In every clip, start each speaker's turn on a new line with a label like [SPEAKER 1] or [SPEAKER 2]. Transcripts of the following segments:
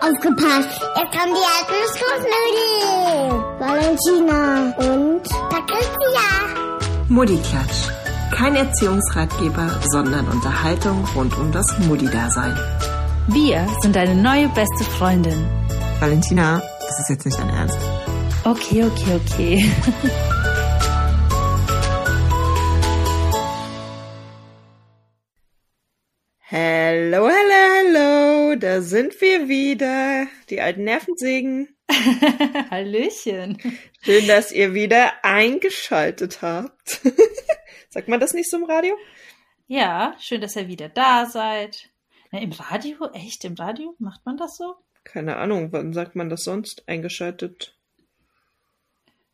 [SPEAKER 1] Aufgepasst! Jetzt kommen die alten Schlussnudeln! Valentina und Patricia!
[SPEAKER 2] Muddiklatsch. Kein Erziehungsratgeber, sondern Unterhaltung rund um das Muddi-Dasein.
[SPEAKER 3] Wir sind deine neue beste Freundin.
[SPEAKER 2] Valentina, das ist jetzt nicht dein Ernst.
[SPEAKER 3] Okay, okay, okay.
[SPEAKER 2] da sind wir wieder, die alten Nervensägen.
[SPEAKER 3] Hallöchen.
[SPEAKER 2] Schön, dass ihr wieder eingeschaltet habt. Sagt man das nicht so im Radio?
[SPEAKER 3] Ja, schön, dass ihr wieder da seid. Na, Im Radio? Echt? Im Radio? Macht man das so?
[SPEAKER 2] Keine Ahnung, wann sagt man das sonst? Eingeschaltet?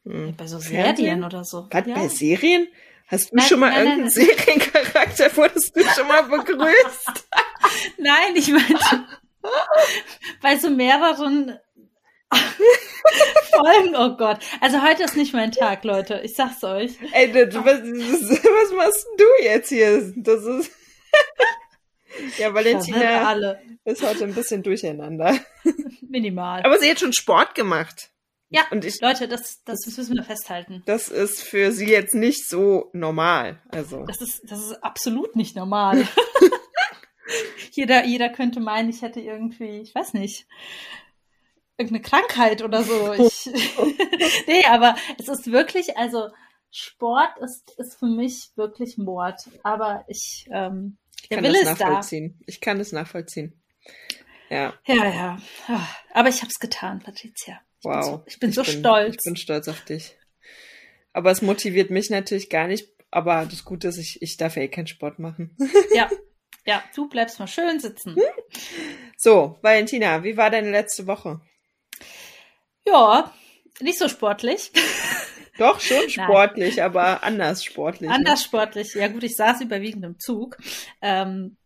[SPEAKER 2] Hm.
[SPEAKER 3] Bei so
[SPEAKER 2] Fernsehen?
[SPEAKER 3] Serien oder so.
[SPEAKER 2] Was,
[SPEAKER 3] ja.
[SPEAKER 2] bei Serien? Hast du
[SPEAKER 3] Nein,
[SPEAKER 2] schon mal
[SPEAKER 3] nein, nein,
[SPEAKER 2] irgendeinen Seriencharakter, wurdest du schon mal begrüßt?
[SPEAKER 3] Nein, ich meinte bei so mehreren Folgen. Oh Gott. Also heute ist nicht mein Tag, Leute. Ich sag's euch.
[SPEAKER 2] Ey, das, was, was machst du jetzt hier? Das ist. ja, Valentina
[SPEAKER 3] alle.
[SPEAKER 2] ist heute ein bisschen durcheinander.
[SPEAKER 3] Minimal.
[SPEAKER 2] Aber sie hat schon Sport gemacht.
[SPEAKER 3] ja,
[SPEAKER 2] Und ich,
[SPEAKER 3] Leute, das, das müssen wir festhalten.
[SPEAKER 2] das ist für sie jetzt nicht so normal. Also.
[SPEAKER 3] Das ist, das ist absolut nicht normal. jeder, jeder könnte meinen, ich hätte irgendwie, ich weiß nicht, irgendeine Krankheit oder so. Ich, nee, aber es ist wirklich, also Sport ist, ist für mich wirklich Mord. Aber ich, ähm,
[SPEAKER 2] Ich kann das
[SPEAKER 3] ist da.
[SPEAKER 2] nachvollziehen. Ich kann das nachvollziehen. Ja,
[SPEAKER 3] Ja, ja. Ah, Aber ich habe es getan, Patricia. Ich bin
[SPEAKER 2] wow.
[SPEAKER 3] so, ich bin so stolz.
[SPEAKER 2] Ich bin stolz auf dich. Aber es motiviert mich natürlich gar nicht. Aber das Gute ist, ich, ich darf ja eh keinen Sport machen.
[SPEAKER 3] Ja, ja, du bleibst mal schön sitzen.
[SPEAKER 2] So, Valentina, wie war deine letzte Woche?
[SPEAKER 3] Ja, nicht so sportlich.
[SPEAKER 2] Doch, schon sportlich, aber anders sportlich. ne?
[SPEAKER 3] Anders sportlich. Ja gut, ich saß überwiegend im Zug. Ähm,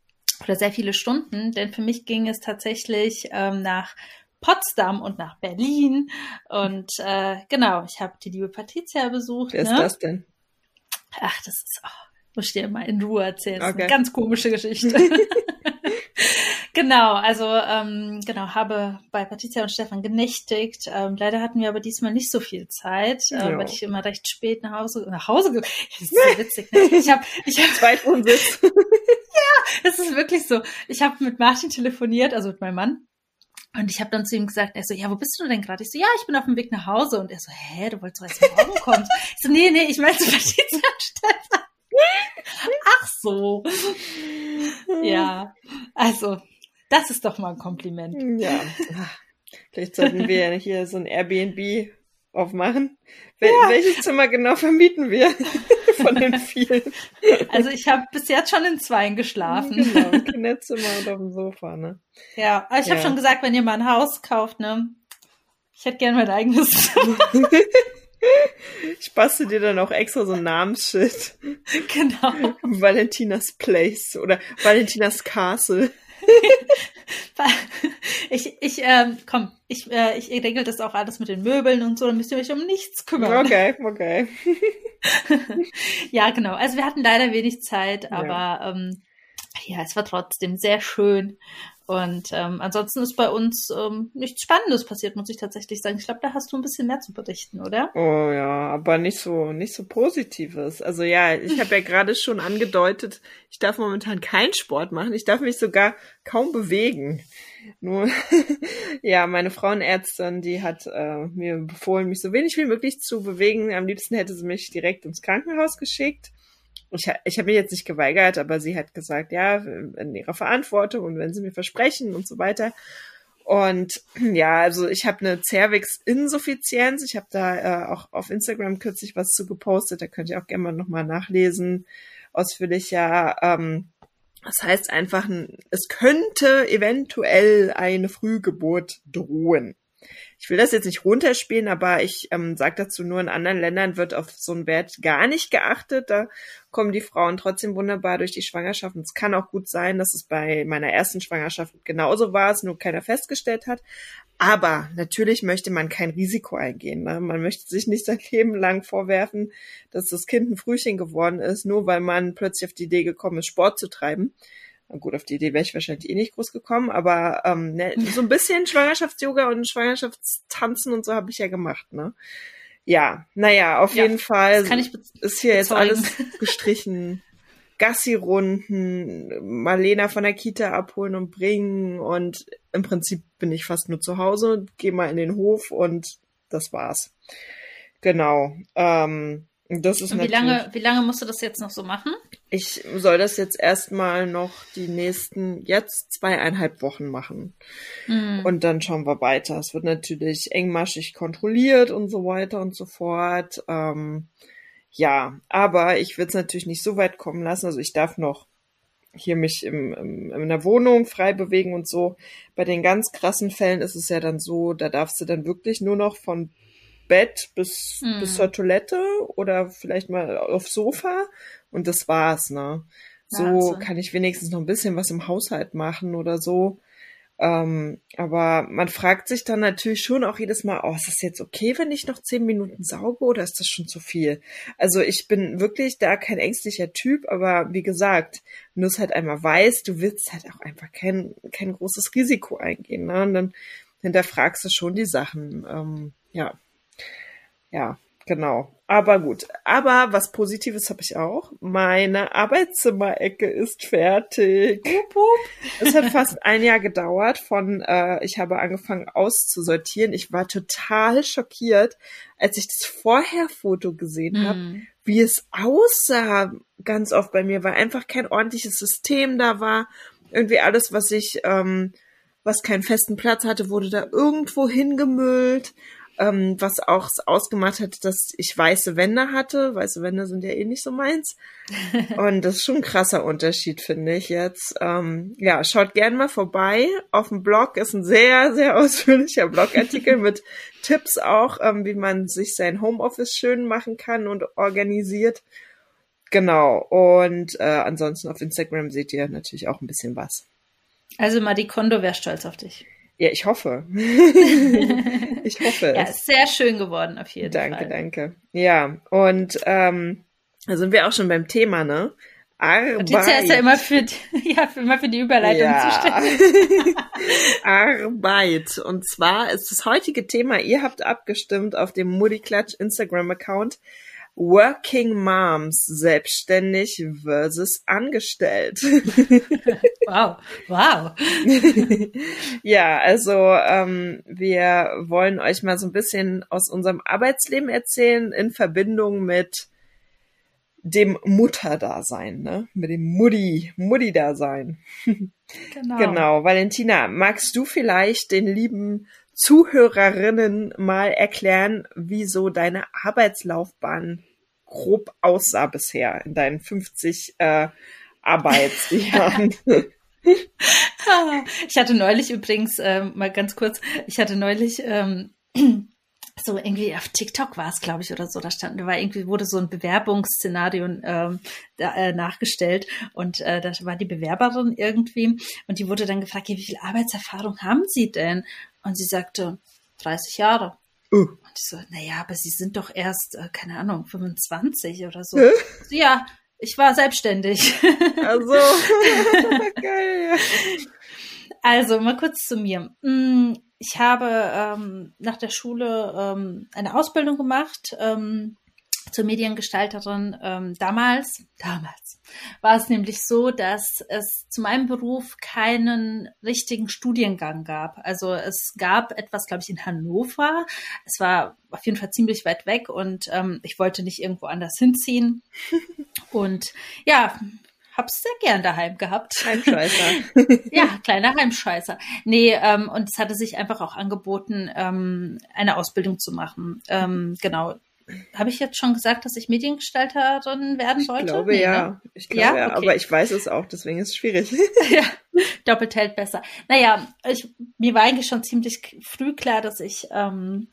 [SPEAKER 3] oder sehr viele Stunden, denn für mich ging es tatsächlich ähm, nach Potsdam und nach Berlin. Und äh, genau, ich habe die liebe Patricia besucht.
[SPEAKER 2] Wer ist
[SPEAKER 3] ne?
[SPEAKER 2] das denn?
[SPEAKER 3] Ach, das ist, oh, muss ich dir mal in Ruhe erzählen.
[SPEAKER 2] Okay.
[SPEAKER 3] eine ganz komische Geschichte. genau, also ähm, genau, habe bei Patricia und Stefan genächtigt. Ähm, leider hatten wir aber diesmal nicht so viel Zeit, äh,
[SPEAKER 2] Ja.
[SPEAKER 3] weil ich immer recht spät nach Hause nach Hause. ge- Das ist so witzig. Ne? Ich habe, ich habe,
[SPEAKER 2] Zweitwohnsitz.
[SPEAKER 3] das ist wirklich so. Ich habe mit Martin telefoniert, also mit meinem Mann. Und ich habe dann zu ihm gesagt, er so, ja, wo bist du denn gerade? Ich so, ja, ich bin auf dem Weg nach Hause. Und er so, hä, du wolltest doch erst morgen kommen. Ich so, nee, nee, ich meine zu Patricia und Stefan. Ach so. Ja, also, das ist doch mal ein Kompliment.
[SPEAKER 2] Ja. Vielleicht sollten wir hier so ein Airbnb aufmachen. Wel Welches Zimmer genau vermieten wir von den vielen?
[SPEAKER 3] Also ich habe bis jetzt schon in zweien geschlafen.
[SPEAKER 2] Genau, Kinderzimmer und auf dem Sofa, ne?
[SPEAKER 3] Ja, aber ich habe
[SPEAKER 2] Ja.
[SPEAKER 3] schon gesagt, wenn ihr mal ein Haus kauft, ne, ich hätte gern mein eigenes Zimmer.
[SPEAKER 2] Ich bastel dir dann auch extra so ein Namensschild.
[SPEAKER 3] genau.
[SPEAKER 2] Valentinas Place oder Valentinas Castle.
[SPEAKER 3] Ich, ich, ähm, komm, ich, äh, ich regel das auch alles mit den Möbeln und so, dann müsst ihr euch um nichts kümmern.
[SPEAKER 2] Okay, okay.
[SPEAKER 3] Ja, genau. Also wir hatten leider wenig Zeit,
[SPEAKER 2] Ja.
[SPEAKER 3] aber ähm, ja, es war trotzdem sehr schön. Und ähm, ansonsten ist bei uns ähm, nichts Spannendes passiert, muss ich tatsächlich sagen. Ich glaube, da hast du ein bisschen mehr zu berichten, oder?
[SPEAKER 2] Oh ja, aber nicht so, nicht so Positives. Also ja, ich habe ja gerade schon angedeutet, ich darf momentan keinen Sport machen. Ich darf mich sogar kaum bewegen. Nur, ja, meine Frauenärztin, die hat äh, mir befohlen, mich so wenig wie möglich zu bewegen. Am liebsten hätte sie mich direkt ins Krankenhaus geschickt. Ich, ich habe mich jetzt nicht geweigert, aber sie hat gesagt, ja, in ihrer Verantwortung und wenn sie mir versprechen und so weiter. Und ja, also ich habe eine Cervix-Insuffizienz. Ich habe da äh, auch auf Instagram kürzlich was zu gepostet. Da könnt ihr auch gerne mal nochmal nachlesen. Ausführlicher. Ähm, das heißt einfach, es könnte eventuell eine Frühgeburt drohen. Ich will das jetzt nicht runterspielen, aber ich ähm, sage dazu nur, in anderen Ländern wird auf so einen Wert gar nicht geachtet. Da kommen die Frauen trotzdem wunderbar durch die Schwangerschaft. Und es kann auch gut sein, dass es bei meiner ersten Schwangerschaft genauso war, es nur keiner festgestellt hat. Aber natürlich möchte man kein Risiko eingehen. Ne? Man möchte sich nicht sein Leben lang vorwerfen, dass das Kind ein Frühchen geworden ist, nur weil man plötzlich auf die Idee gekommen ist, Sport zu treiben. Gut, auf die Idee wäre ich wahrscheinlich eh nicht groß gekommen, aber ähm, ne, so ein bisschen Schwangerschafts-Yoga und Schwangerschaftstanzen und so habe ich ja gemacht, ne? Ja, naja, auf
[SPEAKER 3] Ja,
[SPEAKER 2] jeden Fall ist hier jetzt alles gestrichen. Gassi-Runden, Marlena von der Kita abholen und bringen und im Prinzip bin ich fast nur zu Hause, gehe mal in den Hof und das war's. Genau. Ähm, das ist
[SPEAKER 3] Und wie lange, wie lange musst du das jetzt noch so machen?
[SPEAKER 2] Ich soll das jetzt erstmal noch die nächsten, jetzt zweieinhalb Wochen machen.
[SPEAKER 3] Hm.
[SPEAKER 2] Und dann schauen wir weiter. Es wird natürlich engmaschig kontrolliert und so weiter und so fort. Ähm, ja, aber ich will es natürlich nicht so weit kommen lassen. Also ich darf noch hier mich im, im, in der Wohnung frei bewegen und so. Bei den ganz krassen Fällen ist es ja dann so, da darfst du dann wirklich nur noch von Bett bis,
[SPEAKER 3] Hm.
[SPEAKER 2] bis zur Toilette oder vielleicht mal aufs Sofa und das war's, ne? So
[SPEAKER 3] Wahnsinn.
[SPEAKER 2] kann ich wenigstens noch ein bisschen was im Haushalt machen oder so. Ähm, aber man fragt sich dann natürlich schon auch jedes Mal, oh, ist das jetzt okay, wenn ich noch zehn Minuten sauge oder ist das schon zu viel? Also ich bin wirklich da kein ängstlicher Typ, aber wie gesagt, wenn du es halt einmal weißt, du willst halt auch einfach kein, kein großes Risiko eingehen, ne? Und dann hinterfragst du schon die Sachen. Ähm, ja. Ja, genau. Aber gut. Aber was Positives habe ich auch. Meine Arbeitszimmerecke ist fertig. Es hat fast ein Jahr gedauert von, äh, ich habe angefangen auszusortieren. Ich war total schockiert, als ich das Vorherfoto gesehen habe,
[SPEAKER 3] Hm.
[SPEAKER 2] wie es aussah ganz oft bei mir, weil einfach kein ordentliches System da war. Irgendwie alles, was ich, ähm, was keinen festen Platz hatte, wurde da irgendwo hingemüllt. Ähm, was auch ausgemacht hat, dass ich weiße Wände hatte. Weiße Wände sind ja eh nicht so meins. Und das ist schon ein krasser Unterschied, finde ich jetzt. Ähm, ja, schaut gern mal vorbei. Auf dem Blog ist ein sehr, sehr ausführlicher Blogartikel mit Tipps auch, ähm, wie man sich sein Homeoffice schön machen kann und organisiert. Genau. Und äh, ansonsten auf Instagram seht ihr natürlich auch ein bisschen was.
[SPEAKER 3] Also Marie Kondo wäre stolz auf dich.
[SPEAKER 2] Ja, ich hoffe. ich hoffe
[SPEAKER 3] Ja,
[SPEAKER 2] es.
[SPEAKER 3] ist sehr schön geworden auf jeden
[SPEAKER 2] Danke,
[SPEAKER 3] Fall.
[SPEAKER 2] danke. Ja, und ähm, da sind wir auch schon beim Thema, ne? Arbeit.
[SPEAKER 3] Patricia ist ja immer für die, ja, für- immer für die Überleitung zuständig.
[SPEAKER 2] Arbeit. Und zwar ist das heutige Thema, ihr habt abgestimmt auf dem Muddy-Klatsch Instagram-Account, Working Moms, selbstständig versus angestellt.
[SPEAKER 3] Wow, wow.
[SPEAKER 2] ja, also ähm, wir wollen euch mal so ein bisschen aus unserem Arbeitsleben erzählen in Verbindung mit dem Mutterdasein, ne? Mit dem Mutti, Mutti-Dasein.
[SPEAKER 3] Genau.
[SPEAKER 2] Genau. Valentina, magst du vielleicht den lieben Zuhörerinnen mal erklären, wie so deine Arbeitslaufbahn grob aussah bisher in deinen 50 äh, Arbeitsjahren?
[SPEAKER 3] Ich hatte neulich übrigens, ähm, mal ganz kurz, ich hatte neulich ähm, so irgendwie auf TikTok war es, glaube ich, oder so, da stand, da war irgendwie, wurde so ein Bewerbungsszenario ähm, da, äh, nachgestellt und äh, da war die Bewerberin irgendwie und die wurde dann gefragt, ja, wie viel Arbeitserfahrung haben Sie denn? Und sie sagte, 30 Jahre.
[SPEAKER 2] Uh.
[SPEAKER 3] Und ich so, naja, aber Sie sind doch erst, äh, keine Ahnung, 25 oder so. So ja, ich war selbstständig.
[SPEAKER 2] Also, geil.
[SPEAKER 3] Also mal kurz zu mir. Mm, Ich habe ähm, nach der Schule ähm, eine Ausbildung gemacht ähm, zur Mediengestalterin. Ähm, damals, damals war es nämlich so, dass es zu meinem Beruf keinen richtigen Studiengang gab. Also es gab etwas, glaube ich, in Hannover. Es war auf jeden Fall ziemlich weit weg und ähm, ich wollte nicht irgendwo anders hinziehen. Und ja, hab's sehr gern daheim gehabt.
[SPEAKER 2] Ein Scheißer.
[SPEAKER 3] Ja, kleiner Heimscheißer. Nee, ähm, und es hatte sich einfach auch angeboten, ähm, eine Ausbildung zu machen. Ähm, genau. Habe ich jetzt schon gesagt, dass ich Mediengestalterin werden
[SPEAKER 2] Ich
[SPEAKER 3] wollte?
[SPEAKER 2] glaube
[SPEAKER 3] Nee,
[SPEAKER 2] ja.
[SPEAKER 3] ne?
[SPEAKER 2] Ich glaube ja,
[SPEAKER 3] Ja? Okay.
[SPEAKER 2] aber ich weiß es auch, deswegen ist es schwierig.
[SPEAKER 3] ja, doppelt hält besser. Naja, ich, mir war eigentlich schon ziemlich früh klar, dass ich ähm,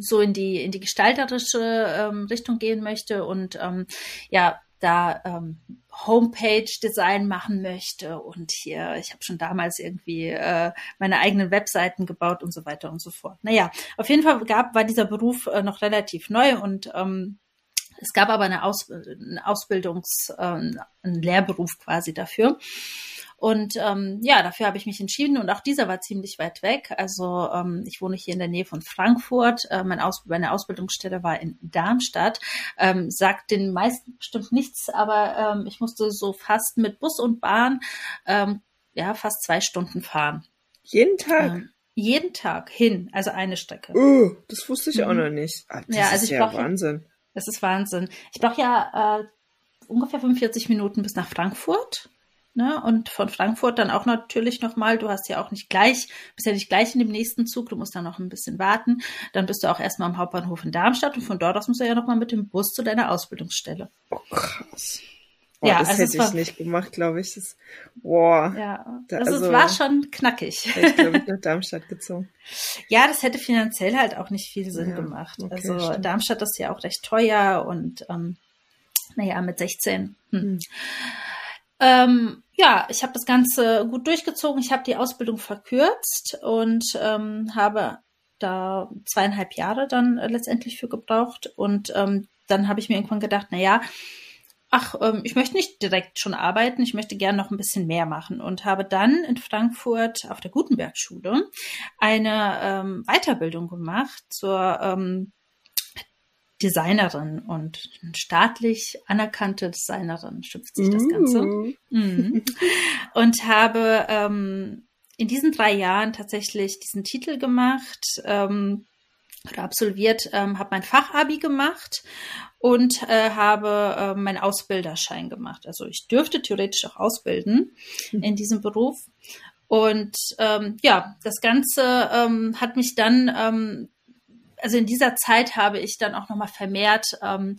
[SPEAKER 3] so in die in die gestalterische ähm, Richtung gehen möchte und ähm, ja da ähm, Homepage-Design machen möchte und hier, ich habe schon damals irgendwie äh, meine eigenen Webseiten gebaut und so weiter und so fort. Naja, auf jeden Fall gab, war dieser Beruf äh, noch relativ neu und ähm, Es gab aber eine, Aus, eine Ausbildungs-, äh, einen Lehrberuf quasi dafür. Und ähm, ja, dafür habe ich mich entschieden und auch dieser war ziemlich weit weg. Also ähm, ich wohne hier in der Nähe von Frankfurt. Äh, mein Aus meine Ausbildungsstelle war in Darmstadt. Ähm, sagt den meisten bestimmt nichts, aber ähm, ich musste so fast mit Bus und Bahn ähm, ja fast zwei Stunden fahren.
[SPEAKER 2] Jeden Tag?
[SPEAKER 3] Ähm, jeden Tag hin, also eine Strecke.
[SPEAKER 2] Oh, das wusste ich mhm. auch noch nicht.
[SPEAKER 3] Ah, das ja, also ist ich ja Wahnsinn. Das ist Wahnsinn. Ich brauche ja äh, ungefähr 45 Minuten bis nach Frankfurt. Ne? Und von Frankfurt dann auch natürlich nochmal, du hast ja auch nicht gleich, bist ja nicht gleich in dem nächsten Zug, du musst dann noch ein bisschen warten. Dann bist du auch erstmal am Hauptbahnhof in Darmstadt und von dort aus musst du ja nochmal mit dem Bus zu deiner Ausbildungsstelle.
[SPEAKER 2] Oh, krass. Oh, ja, das also hätte ich nicht gemacht, glaube ich. Das, boah.
[SPEAKER 3] Ja, da, also, es war schon knackig.
[SPEAKER 2] Ich glaube, ich nach Darmstadt gezogen.
[SPEAKER 3] Ja, das hätte finanziell halt auch nicht viel Sinn ja, gemacht. Okay, also stimmt. Darmstadt ist ja auch recht teuer und ähm, naja, mit 16. Hm. Hm. Ähm, ja, ich habe das Ganze gut durchgezogen. Ich habe die Ausbildung verkürzt und ähm, habe da zweieinhalb Jahre dann äh, letztendlich für gebraucht. Und ähm, dann habe ich mir irgendwann gedacht, na ja, ach, ähm, ich möchte nicht direkt schon arbeiten, ich möchte gerne noch ein bisschen mehr machen und habe dann in Frankfurt auf der Gutenberg-Schule eine ähm, Weiterbildung gemacht zur ähm, Designerin und staatlich anerkannte Designerin, schimpft sich das Ganze. Mm. Mhm. Und habe ähm, in diesen drei Jahren tatsächlich diesen Titel gemacht ähm, oder absolviert, ähm, habe mein Fachabi gemacht und äh, habe äh, meinen Ausbilderschein gemacht. Also ich dürfte theoretisch auch ausbilden mhm. in diesem Beruf. Und ähm, ja, das Ganze ähm, hat mich dann ähm, also in dieser Zeit habe ich dann auch nochmal vermehrt ähm,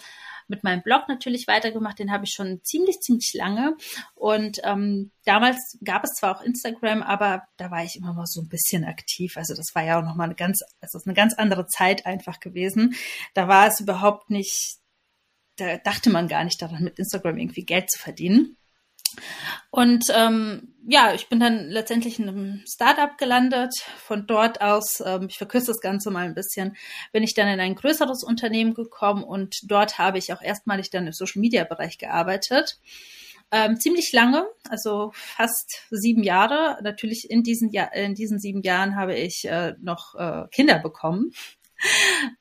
[SPEAKER 3] mit meinem Blog natürlich weitergemacht. Den habe ich schon ziemlich, ziemlich lange. Und ähm, damals gab es zwar auch Instagram, aber da war ich immer mal so ein bisschen aktiv. Also das war ja auch nochmal eine ganz, also eine ganz andere Zeit einfach gewesen. Da war es überhaupt nicht, da dachte man gar nicht daran, mit Instagram irgendwie Geld zu verdienen. Und ähm, ja, ich bin dann letztendlich in einem Startup gelandet. Von dort aus, ähm, ich verkürze das Ganze mal ein bisschen, bin ich dann in ein größeres Unternehmen gekommen und dort habe ich auch erstmalig dann im Social Media Bereich gearbeitet. Ähm, ziemlich lange, also fast sieben Jahre. Natürlich in diesen, ja in diesen sieben Jahren habe ich äh, noch äh, Kinder bekommen.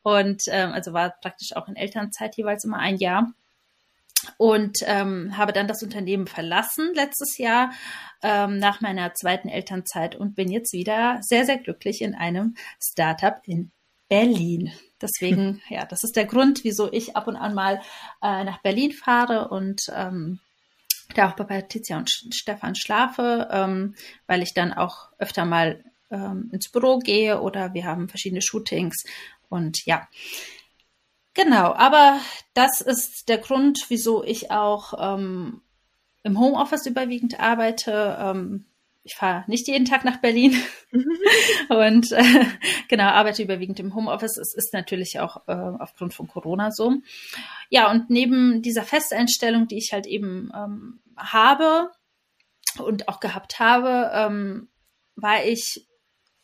[SPEAKER 3] Und ähm, also war praktisch auch in Elternzeit jeweils immer ein Jahr und ähm, habe dann das Unternehmen verlassen letztes Jahr ähm, nach meiner zweiten Elternzeit und bin jetzt wieder sehr, sehr glücklich in einem Startup in Berlin. Deswegen, ja, das ist der Grund, wieso ich ab und an mal äh, nach Berlin fahre und ähm, da auch bei Patricia und Stefan schlafe, ähm, weil ich dann auch öfter mal ähm, ins Büro gehe oder wir haben verschiedene Shootings und ja, Genau, aber das ist der Grund, wieso ich auch ähm, im Homeoffice überwiegend arbeite. Ähm, ich fahre nicht jeden Tag nach Berlin und äh, genau arbeite überwiegend im Homeoffice. Es ist natürlich auch äh, aufgrund von Corona so. Ja, und neben dieser Festeinstellung, die ich halt eben ähm, habe und auch gehabt habe, ähm, war ich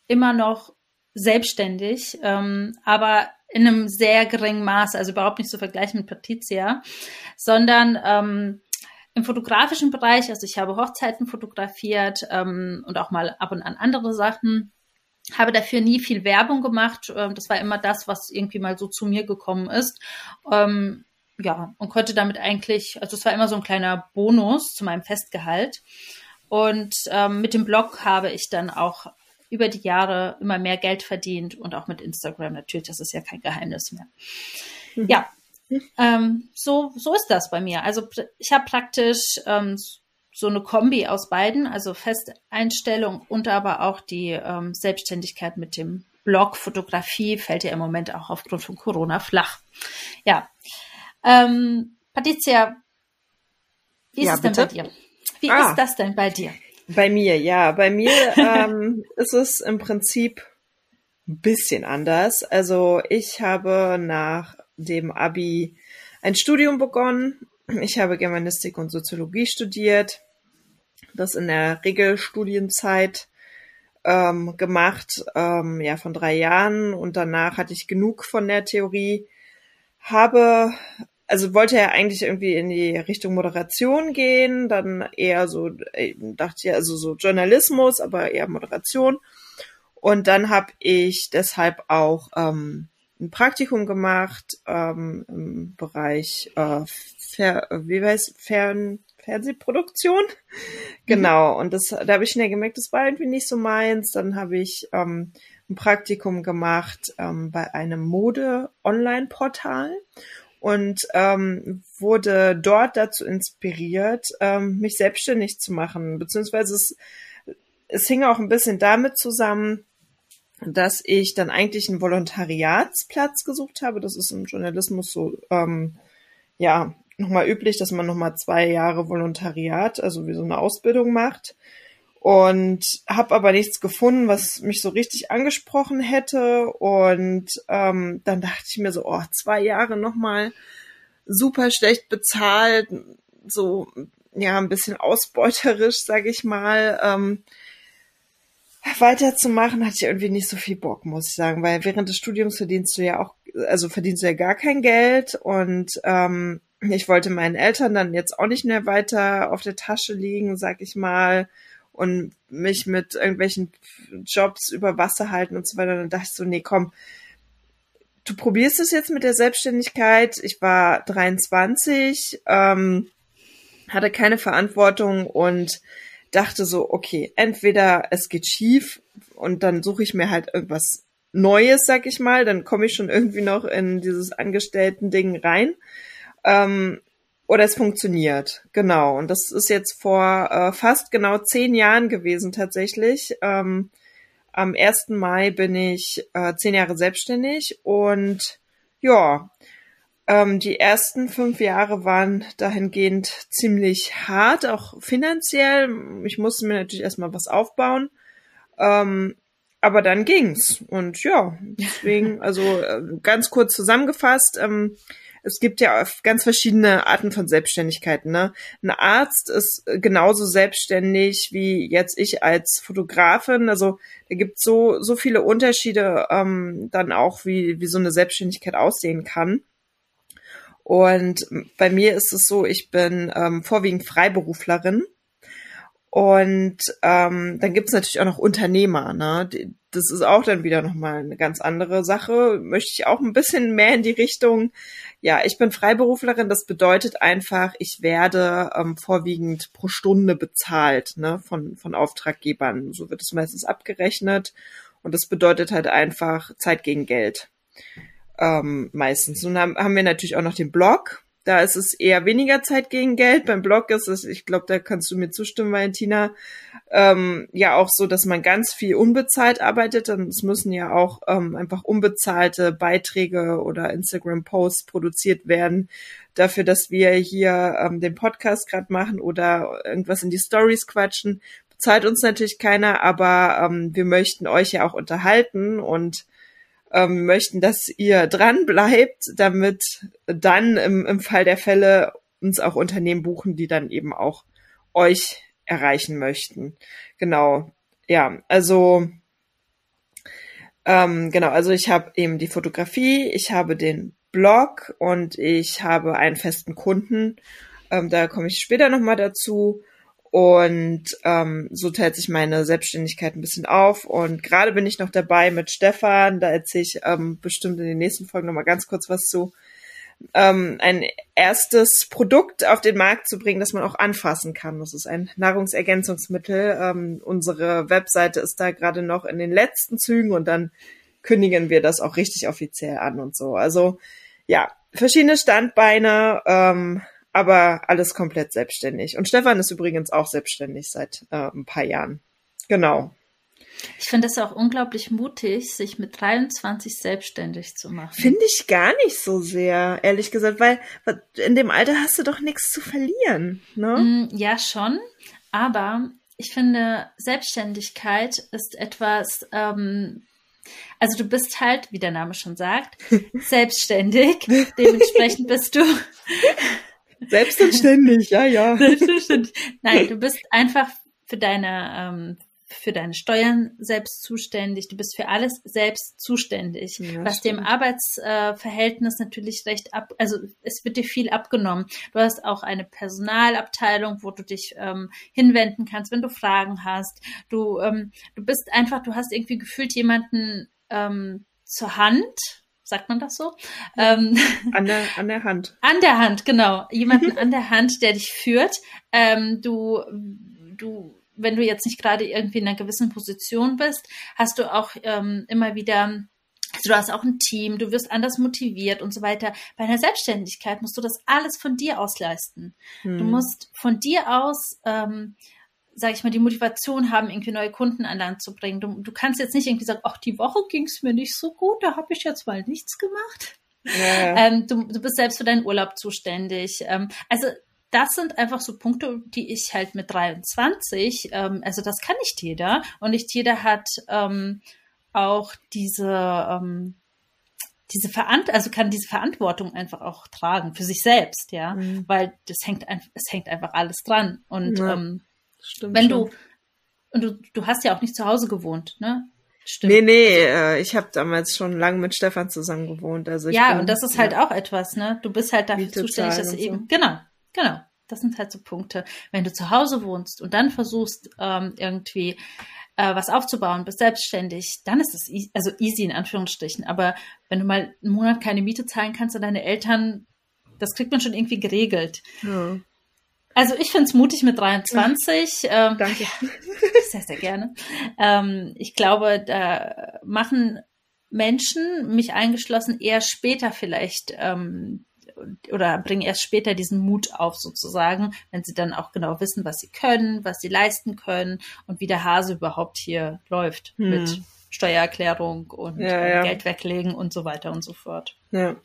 [SPEAKER 3] immer noch selbstständig, ähm, aber in einem sehr geringen Maß, also überhaupt nicht zu vergleichen mit Patricia, sondern ähm, im fotografischen Bereich, also ich habe Hochzeiten fotografiert ähm, und auch mal ab und an andere Sachen, habe dafür nie viel Werbung gemacht. Ähm, das war immer das, was irgendwie mal so zu mir gekommen ist. Ähm, ja, und konnte damit eigentlich, also es war immer so ein kleiner Bonus zu meinem Festgehalt. Und ähm, mit dem Blog habe ich dann auch über die Jahre immer mehr Geld verdient und auch mit Instagram natürlich, das ist ja kein Geheimnis mehr. Mhm. Ja, ähm, so, so ist das bei mir. Also ich habe praktisch ähm, so eine Kombi aus beiden, also Festeinstellung und aber auch die ähm, Selbstständigkeit mit dem Blog. Fotografie fällt ja im Moment auch aufgrund von Corona flach. Ja. Ähm, Patricia, wie ist ja, es denn bitte? bei dir? Wie ah. ist das denn bei dir?
[SPEAKER 2] Bei mir, ja. Bei mir ähm, ist es im Prinzip ein bisschen anders. Also ich habe nach dem Abi ein Studium begonnen. Ich habe Germanistik und Soziologie studiert. Das in der Regelstudienzeit ähm, gemacht, ähm, ja, von drei Jahren. Und danach hatte ich genug von der Theorie. Habe also wollte ja eigentlich irgendwie in die Richtung Moderation gehen, dann eher so, äh, dachte ja, also so Journalismus, aber eher Moderation. Und dann habe ich deshalb auch ähm, ein Praktikum gemacht ähm, im Bereich äh, Fer wie weiß Fern Fernsehproduktion. Genau. Und das, da habe ich schnell gemerkt, das war irgendwie nicht so meins. Dann habe ich ähm, ein Praktikum gemacht ähm, bei einem Mode-Online-Portal und ähm, wurde dort dazu inspiriert, ähm, mich selbstständig zu machen. Beziehungsweise es, es hing auch ein bisschen damit zusammen, dass ich dann eigentlich einen Volontariatsplatz gesucht habe. Das ist im Journalismus so, ähm, ja, nochmal üblich, dass man nochmal zwei Jahre Volontariat, also wie so eine Ausbildung macht. Und habe aber nichts gefunden, was mich so richtig angesprochen hätte. Und ähm, dann dachte ich mir so, oh, zwei Jahre nochmal super schlecht bezahlt, so ja, ein bisschen ausbeuterisch, sag ich mal. Ähm, weiterzumachen, hatte ich irgendwie nicht so viel Bock, muss ich sagen, weil während des Studiums verdienst du ja auch, also verdienst du ja gar kein Geld und ähm, ich wollte meinen Eltern dann jetzt auch nicht mehr weiter auf der Tasche liegen, sag ich mal, und mich mit irgendwelchen Jobs über Wasser halten und so weiter. Dann dachte ich so, nee, komm, du probierst es jetzt mit der Selbstständigkeit. Ich war 23, ähm, hatte keine Verantwortung und dachte so, okay, entweder es geht schief und dann suche ich mir halt irgendwas Neues, sag ich mal, dann komme ich schon irgendwie noch in dieses Angestellten-Ding rein. Ähm, oder es funktioniert, genau. Und das ist jetzt vor äh, fast genau zehn Jahren gewesen tatsächlich. Ähm, am 1. Mai bin ich äh, zehn Jahre selbstständig und ja, ähm, die ersten fünf Jahre waren dahingehend ziemlich hart, auch finanziell. Ich musste mir natürlich erstmal was aufbauen. Ähm, aber dann ging's. Und ja, deswegen, also äh, ganz kurz zusammengefasst, ähm, es gibt ja ganz verschiedene Arten von Selbstständigkeiten. Ne? Ein Arzt ist genauso selbstständig wie jetzt ich als Fotografin. Also da gibt so so viele Unterschiede ähm, dann auch, wie wie so eine Selbstständigkeit aussehen kann. Und bei mir ist es so, ich bin ähm, vorwiegend Freiberuflerin. Und ähm, dann gibt es natürlich auch noch Unternehmer. Ne? Das ist auch dann wieder nochmal eine ganz andere Sache. Möchte ich auch ein bisschen mehr in die Richtung. Ja, ich bin Freiberuflerin. Das bedeutet einfach, ich werde ähm, vorwiegend pro Stunde bezahlt ne? von, von Auftraggebern. So wird es meistens abgerechnet. Und das bedeutet halt einfach Zeit gegen Geld ähm, meistens. Und dann haben wir natürlich auch noch den Blog. Da ist es eher weniger Zeit gegen Geld. Beim Blog ist es, ich glaube, da kannst du mir zustimmen, Valentina, ähm, ja auch so, dass man ganz viel unbezahlt arbeitet. Und es müssen ja auch ähm, einfach unbezahlte Beiträge oder Instagram-Posts produziert werden dafür, dass wir hier ähm, den Podcast gerade machen oder irgendwas in die Stories quatschen. Bezahlt uns natürlich keiner, aber ähm, wir möchten euch ja auch unterhalten und ähm, möchten, dass ihr dran bleibt, damit dann im, im Fall der Fälle uns auch Unternehmen buchen, die dann eben auch euch erreichen möchten. Genau. Ja, also ähm, genau, also ich habe eben die Fotografie, ich habe den Blog und ich habe einen festen Kunden. Ähm, da komme ich später nochmal dazu. Und ähm, so teilt sich meine Selbstständigkeit ein bisschen auf. Und gerade bin ich noch dabei mit Stefan, da erzähle ich ähm, bestimmt in den nächsten Folgen nochmal ganz kurz was zu, ähm, ein erstes Produkt auf den Markt zu bringen, das man auch anfassen kann. Das ist ein Nahrungsergänzungsmittel. Ähm, unsere Webseite ist da gerade noch in den letzten Zügen und dann kündigen wir das auch richtig offiziell an und so. Also ja, verschiedene Standbeine. Ähm, aber alles komplett selbstständig. Und Stefan ist übrigens auch selbstständig seit äh, ein paar Jahren. Genau.
[SPEAKER 3] Ich finde es auch unglaublich mutig, sich mit 23 selbstständig zu machen.
[SPEAKER 2] Finde ich gar nicht so sehr, ehrlich gesagt, weil in dem Alter hast du doch nichts zu verlieren. Ne?
[SPEAKER 3] Mm, ja, schon. Aber ich finde, Selbstständigkeit ist etwas, ähm, also du bist halt, wie der Name schon sagt, selbstständig. Dementsprechend bist du
[SPEAKER 2] Selbstständig, ja, ja.
[SPEAKER 3] Selbstständig. Nein, du bist einfach für deine, ähm, für deine Steuern selbst zuständig, du bist für alles selbst zuständig,
[SPEAKER 2] Ja,
[SPEAKER 3] was dem
[SPEAKER 2] stimmt.
[SPEAKER 3] Arbeitsverhältnis natürlich recht ab, also es wird dir viel abgenommen. Du hast auch eine Personalabteilung, wo du dich ähm, hinwenden kannst, wenn du Fragen hast. Du, ähm, du bist einfach, du hast irgendwie gefühlt jemanden ähm, zur Hand, sagt man das so? Ähm,
[SPEAKER 2] An der, an der Hand.
[SPEAKER 3] an der Hand, genau. Jemanden an der Hand, der dich führt. Ähm, du, du, wenn du jetzt nicht gerade irgendwie in einer gewissen Position bist, hast du auch ähm, immer wieder, also du hast auch ein Team, du wirst anders motiviert und so weiter. Bei einer Selbstständigkeit musst du das alles von dir aus leisten. Du
[SPEAKER 2] Hm.
[SPEAKER 3] musst von dir aus, ähm, sag ich mal, die Motivation haben, irgendwie neue Kunden an Land zu bringen. Du, du kannst jetzt nicht irgendwie sagen, ach, die Woche ging es mir nicht so gut, da habe ich jetzt mal nichts gemacht.
[SPEAKER 2] Ja.
[SPEAKER 3] Ähm, du, du bist selbst für deinen Urlaub zuständig. Ähm, also das sind einfach so Punkte, die ich halt mit 23, ähm, also das kann nicht jeder. Und nicht jeder hat ähm, auch diese, ähm, diese Verant also kann diese Verantwortung einfach auch tragen für sich selbst, ja,
[SPEAKER 2] Mhm.
[SPEAKER 3] weil das hängt einfach, es hängt einfach alles dran. Und
[SPEAKER 2] Ja,
[SPEAKER 3] ähm, wenn du und du, du hast ja auch nicht zu Hause gewohnt, ne? Stimmt.
[SPEAKER 2] Nee, nee, äh, ich habe damals schon lange mit Stefan zusammen gewohnt. Also
[SPEAKER 3] ja,
[SPEAKER 2] bin,
[SPEAKER 3] und das ist halt
[SPEAKER 2] ja.
[SPEAKER 3] auch etwas, ne? Du bist halt dafür zuständig, dass eben, genau, genau. Das sind halt so Punkte. Wenn du zu Hause wohnst und dann versuchst, ähm, irgendwie äh, was aufzubauen, bist selbstständig, dann ist es easy, also easy in Anführungsstrichen. Aber wenn du mal einen Monat keine Miete zahlen kannst und deine Eltern, das kriegt man schon irgendwie geregelt.
[SPEAKER 2] Ja,
[SPEAKER 3] Also ich finde es mutig mit 23. Ähm,
[SPEAKER 2] danke.
[SPEAKER 3] sehr, sehr gerne. Ähm, ich glaube, da machen Menschen, mich eingeschlossen, eher später vielleicht ähm, oder bringen erst später diesen Mut auf sozusagen, wenn sie dann auch genau wissen, was sie können, was sie leisten können und wie der Hase überhaupt hier läuft
[SPEAKER 2] Hm.
[SPEAKER 3] mit Steuererklärung und
[SPEAKER 2] Ja, ja.
[SPEAKER 3] Geld weglegen und so weiter und so fort.
[SPEAKER 2] Ja.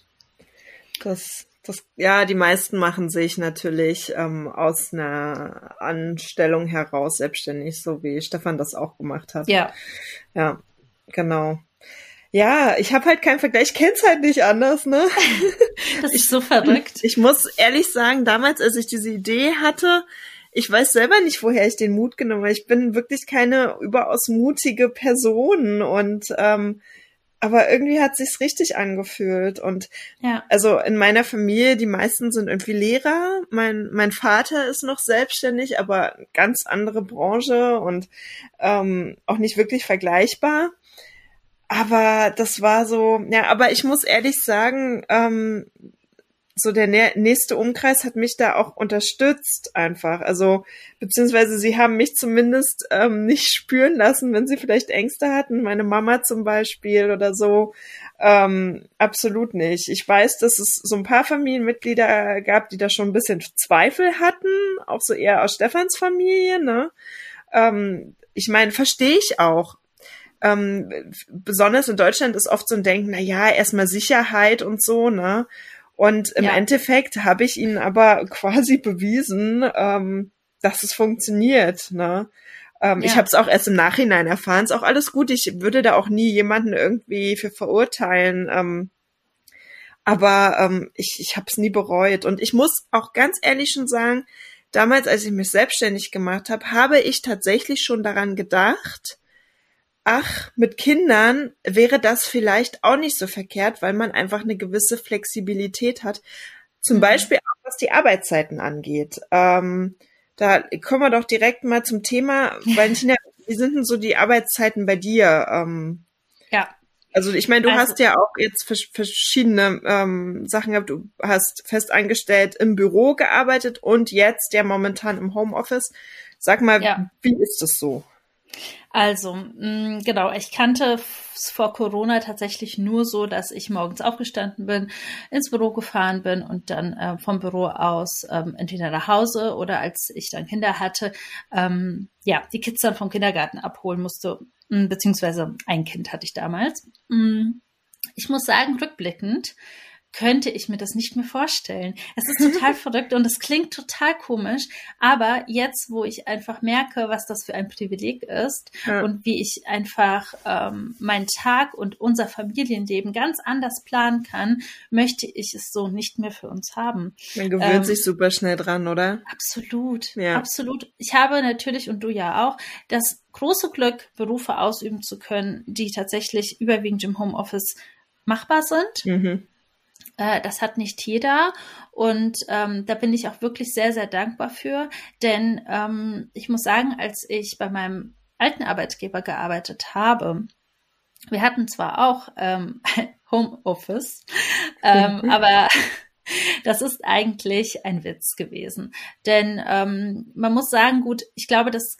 [SPEAKER 2] Das, das, ja, die meisten machen sich natürlich ähm, aus einer Anstellung heraus selbstständig, so wie Stefan das auch gemacht hat.
[SPEAKER 3] Ja,
[SPEAKER 2] Ja, genau. Ja, ich habe halt keinen Vergleich, ich kenn's halt nicht anders, ne?
[SPEAKER 3] das ist so verrückt.
[SPEAKER 2] Ich muss ehrlich sagen, damals, als ich diese Idee hatte, ich weiß selber nicht, woher ich den Mut genommen habe. Ich bin wirklich keine überaus mutige Person und ähm, aber irgendwie hat sich's richtig angefühlt und
[SPEAKER 3] Ja,
[SPEAKER 2] also in meiner Familie, die meisten sind irgendwie Lehrer. Mein, mein Vater ist noch selbstständig, aber ganz andere Branche und ähm, auch nicht wirklich vergleichbar. Aber das war so, ja, aber ich muss ehrlich sagen, ähm, so der nä nächste Umkreis hat mich da auch unterstützt einfach. Also beziehungsweise sie haben mich zumindest ähm, nicht spüren lassen, wenn sie vielleicht Ängste hatten. Meine Mama zum Beispiel oder so. Ähm, absolut nicht. Ich weiß, dass es so ein paar Familienmitglieder gab, die da schon ein bisschen Zweifel hatten, auch so eher aus Stefans Familie. Ne? Ähm, ich meine, verstehe ich auch. Ähm, besonders in Deutschland ist oft so ein Denken, na ja, erstmal Sicherheit und so, ne? Und im
[SPEAKER 3] Ja.
[SPEAKER 2] Endeffekt habe ich ihnen aber quasi bewiesen, ähm, dass es funktioniert, ne? Ähm,
[SPEAKER 3] Ja.
[SPEAKER 2] Ich habe es auch erst im Nachhinein erfahren. Ist auch alles gut. Ich würde da auch nie jemanden irgendwie für verurteilen. Ähm, aber ähm, ich, ich habe es nie bereut. Und ich muss auch ganz ehrlich schon sagen, damals, als ich mich selbstständig gemacht habe, habe ich tatsächlich schon daran gedacht, ach, mit Kindern wäre das vielleicht auch nicht so verkehrt, weil man einfach eine gewisse Flexibilität hat. Zum
[SPEAKER 3] Mhm.
[SPEAKER 2] Beispiel auch, was die Arbeitszeiten angeht. Ähm, da kommen wir doch direkt mal zum Thema, Valentina, wie sind denn so die Arbeitszeiten bei dir? Ähm,
[SPEAKER 3] ja.
[SPEAKER 2] also ich meine, du
[SPEAKER 3] Also-
[SPEAKER 2] hast ja auch jetzt vers verschiedene ähm, Sachen gehabt. Du hast fest angestellt im Büro gearbeitet und jetzt ja momentan im Homeoffice. Sag mal,
[SPEAKER 3] Ja.
[SPEAKER 2] wie ist das so?
[SPEAKER 3] Also, mh, genau, ich kannte vor Corona tatsächlich nur so, dass ich morgens aufgestanden bin, ins Büro gefahren bin und dann äh, vom Büro aus ähm, entweder nach Hause oder als ich dann Kinder hatte, ähm, ja, die Kids dann vom Kindergarten abholen musste, mh, beziehungsweise ein Kind hatte ich damals. Mh, Ich muss sagen, rückblickend, könnte ich mir das nicht mehr vorstellen. Es ist total verrückt und es klingt total komisch, aber jetzt, wo ich einfach merke, was das für ein Privileg ist ja. und wie ich einfach ähm, meinen Tag und unser Familienleben ganz anders planen kann, möchte ich es so nicht mehr für uns haben.
[SPEAKER 2] Man gewöhnt ähm, sich super schnell dran, oder?
[SPEAKER 3] Absolut, ja. absolut. Ich habe natürlich und du ja auch das große Glück, Berufe ausüben zu können, die tatsächlich überwiegend im Homeoffice machbar sind. Mhm. Das hat nicht jeder und ähm, da bin ich auch wirklich sehr, sehr dankbar für, denn ähm, ich muss sagen, als ich bei meinem alten Arbeitgeber gearbeitet habe, wir hatten zwar auch ähm, Homeoffice, ähm, mhm. aber das ist eigentlich ein Witz gewesen. Denn ähm, man muss sagen, gut, ich glaube, dass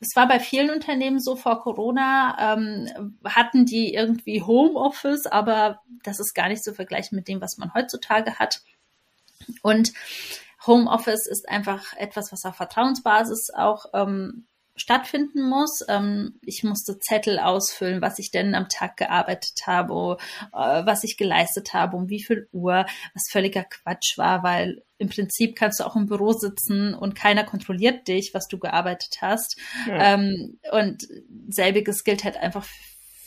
[SPEAKER 3] es war bei vielen Unternehmen so vor Corona, ähm, hatten die irgendwie Homeoffice, aber das ist gar nicht zu vergleichen mit dem, was man heutzutage hat. Und Homeoffice ist einfach etwas, was auf Vertrauensbasis auch ähm, stattfinden muss. Ähm, ich musste Zettel ausfüllen, was ich denn am Tag gearbeitet habe, äh, was ich geleistet habe, um wie viel Uhr, was völliger Quatsch war, weil im Prinzip kannst du auch im Büro sitzen und keiner kontrolliert dich, was du gearbeitet hast. Ja. Ähm, und selbiges gilt halt einfach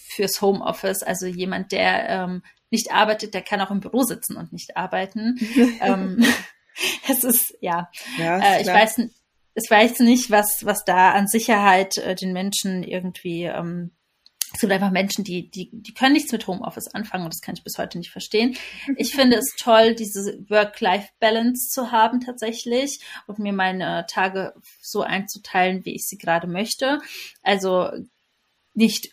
[SPEAKER 3] fürs Homeoffice. Also jemand, der ähm, nicht arbeitet, der kann auch im Büro sitzen und nicht arbeiten. ähm, es ist, ja, ja äh, ich weiß nicht es weiß nicht, was, was da an Sicherheit äh, den Menschen irgendwie, ähm, es gibt einfach Menschen, die, die, die können nichts mit Homeoffice anfangen und das kann ich bis heute nicht verstehen. Ich finde es toll, diese Work-Life-Balance zu haben tatsächlich und mir meine Tage so einzuteilen, wie ich sie gerade möchte. Also nicht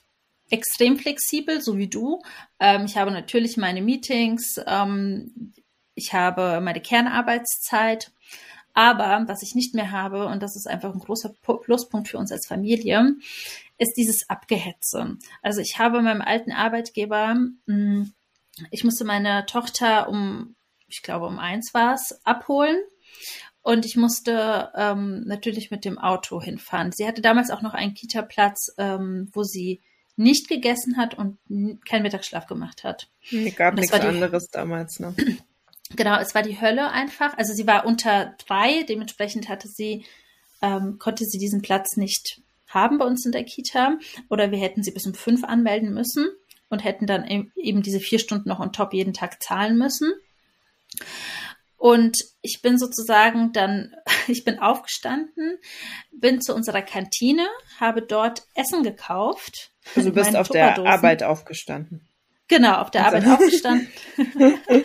[SPEAKER 3] extrem flexibel, so wie du. Ähm, ich habe natürlich meine Meetings, ähm, ich habe meine Kernarbeitszeit aber was ich nicht mehr habe, und das ist einfach ein großer Pluspunkt für uns als Familie, ist dieses Abgehetze. Also ich habe meinem alten Arbeitgeber, hm, ich musste meine Tochter um, ich glaube um eins war es, abholen. Und ich musste ähm, natürlich mit dem Auto hinfahren. Sie hatte damals auch noch einen Kita-Platz, ähm, wo sie nicht gegessen hat und keinen Mittagsschlaf gemacht hat.
[SPEAKER 2] Nee, gab nichts anderes damals, ne?
[SPEAKER 3] Genau, es war die Hölle einfach. Also sie war unter drei, dementsprechend hatte sie, ähm, konnte sie diesen Platz nicht haben bei uns in der Kita. Oder wir hätten sie bis um fünf anmelden müssen und hätten dann eben diese vier Stunden noch on top jeden Tag zahlen müssen. Und ich bin sozusagen dann, ich bin aufgestanden, bin zu unserer Kantine, habe dort Essen gekauft.
[SPEAKER 2] Also du bist auf der Arbeit aufgestanden.
[SPEAKER 3] Genau, auf der also. Arbeit aufgestanden.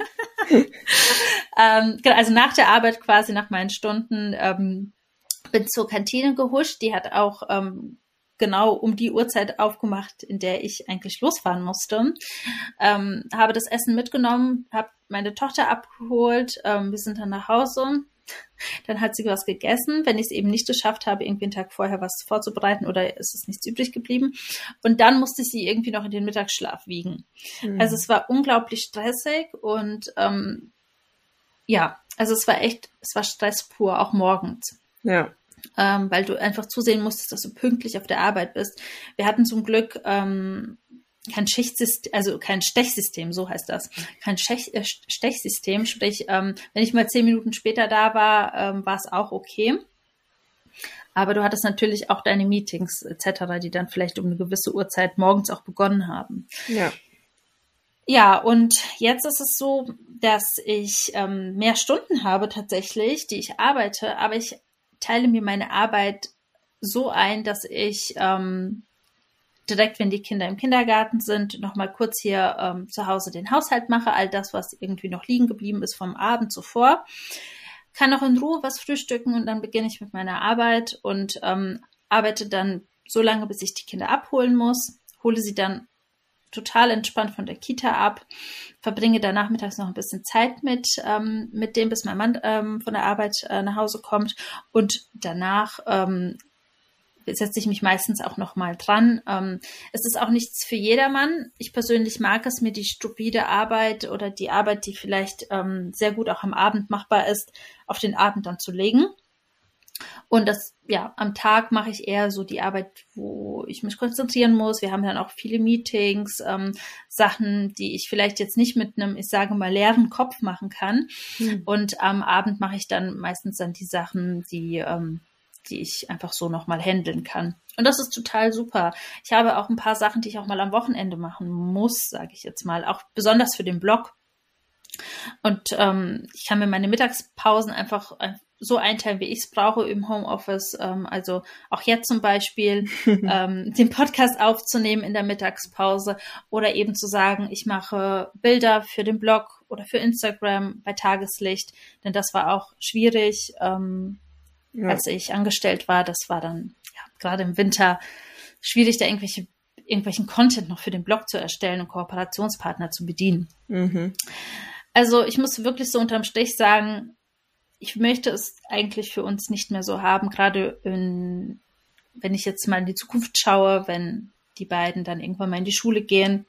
[SPEAKER 3] ähm, genau, also nach der Arbeit quasi nach meinen Stunden ähm, bin zur Kantine gehuscht. Die hat auch ähm, genau um die Uhrzeit aufgemacht, in der ich eigentlich losfahren musste. Ähm, habe das Essen mitgenommen, habe meine Tochter abgeholt. Ähm, wir sind dann nach Hause. Dann hat sie was gegessen, wenn ich es eben nicht geschafft habe, irgendwie einen Tag vorher was vorzubereiten oder ist es nichts übrig geblieben. Und dann musste ich sie irgendwie noch in den Mittagsschlaf wiegen. Mhm. Also es war unglaublich stressig und ähm, ja, also es war echt, es war Stress pur, auch morgens.
[SPEAKER 2] Ja.
[SPEAKER 3] Ähm, weil du einfach zusehen musstest, dass du pünktlich auf der Arbeit bist. Wir hatten zum Glück ähm, kein Schichtsystem, also kein Stechsystem, so heißt das. Kein Stech, äh, Stechsystem, sprich, ähm, wenn ich mal zehn Minuten später da war, ähm, war es auch okay. Aber du hattest natürlich auch deine Meetings etc., die dann vielleicht um eine gewisse Uhrzeit morgens auch begonnen haben.
[SPEAKER 2] Ja.
[SPEAKER 3] Ja, und jetzt ist es so, dass ich ähm, mehr Stunden habe tatsächlich, die ich arbeite, aber ich teile mir meine Arbeit so ein, dass ich ähm, direkt, wenn die Kinder im Kindergarten sind, nochmal kurz hier ähm, zu Hause den Haushalt mache, all das, was irgendwie noch liegen geblieben ist vom Abend zuvor. Kann noch in Ruhe was frühstücken und dann beginne ich mit meiner Arbeit und ähm, arbeite dann so lange, bis ich die Kinder abholen muss, hole sie dann total entspannt von der Kita ab, verbringe da nachmittags noch ein bisschen Zeit mit, ähm, mit dem, bis mein Mann ähm, von der Arbeit äh, nach Hause kommt und danach ähm, setze ich mich meistens auch noch mal dran. Ähm, es ist auch nichts für jedermann. Ich persönlich mag es, mir die stupide Arbeit oder die Arbeit, die vielleicht ähm, sehr gut auch am Abend machbar ist, auf den Abend dann zu legen. Und das, ja, am Tag mache ich eher so die Arbeit, wo ich mich konzentrieren muss. Wir haben dann auch viele Meetings, ähm, Sachen, die ich vielleicht jetzt nicht mit einem, ich sage mal, leeren Kopf machen kann. Mhm. Und am Abend mache ich dann meistens dann die Sachen, die, ähm, die ich einfach so nochmal handeln kann. Und das ist total super. Ich habe auch ein paar Sachen, die ich auch mal am Wochenende machen muss, sage ich jetzt mal, auch besonders für den Blog. Und ähm, ich kann mir meine Mittagspausen einfach so einteilen, wie ich es brauche im Homeoffice. Ähm, also auch jetzt zum Beispiel ähm, den Podcast aufzunehmen in der Mittagspause oder eben zu sagen, ich mache Bilder für den Blog oder für Instagram bei Tageslicht, denn das war auch schwierig, ähm, ja. als ich angestellt war. Das war dann ja, gerade im Winter schwierig, da irgendwelche irgendwelchen Content noch für den Blog zu erstellen und Kooperationspartner zu bedienen. Mhm. Also ich muss wirklich so unterm Strich sagen, ich möchte es eigentlich für uns nicht mehr so haben, gerade in, wenn ich jetzt mal in die Zukunft schaue, wenn die beiden dann irgendwann mal in die Schule gehen,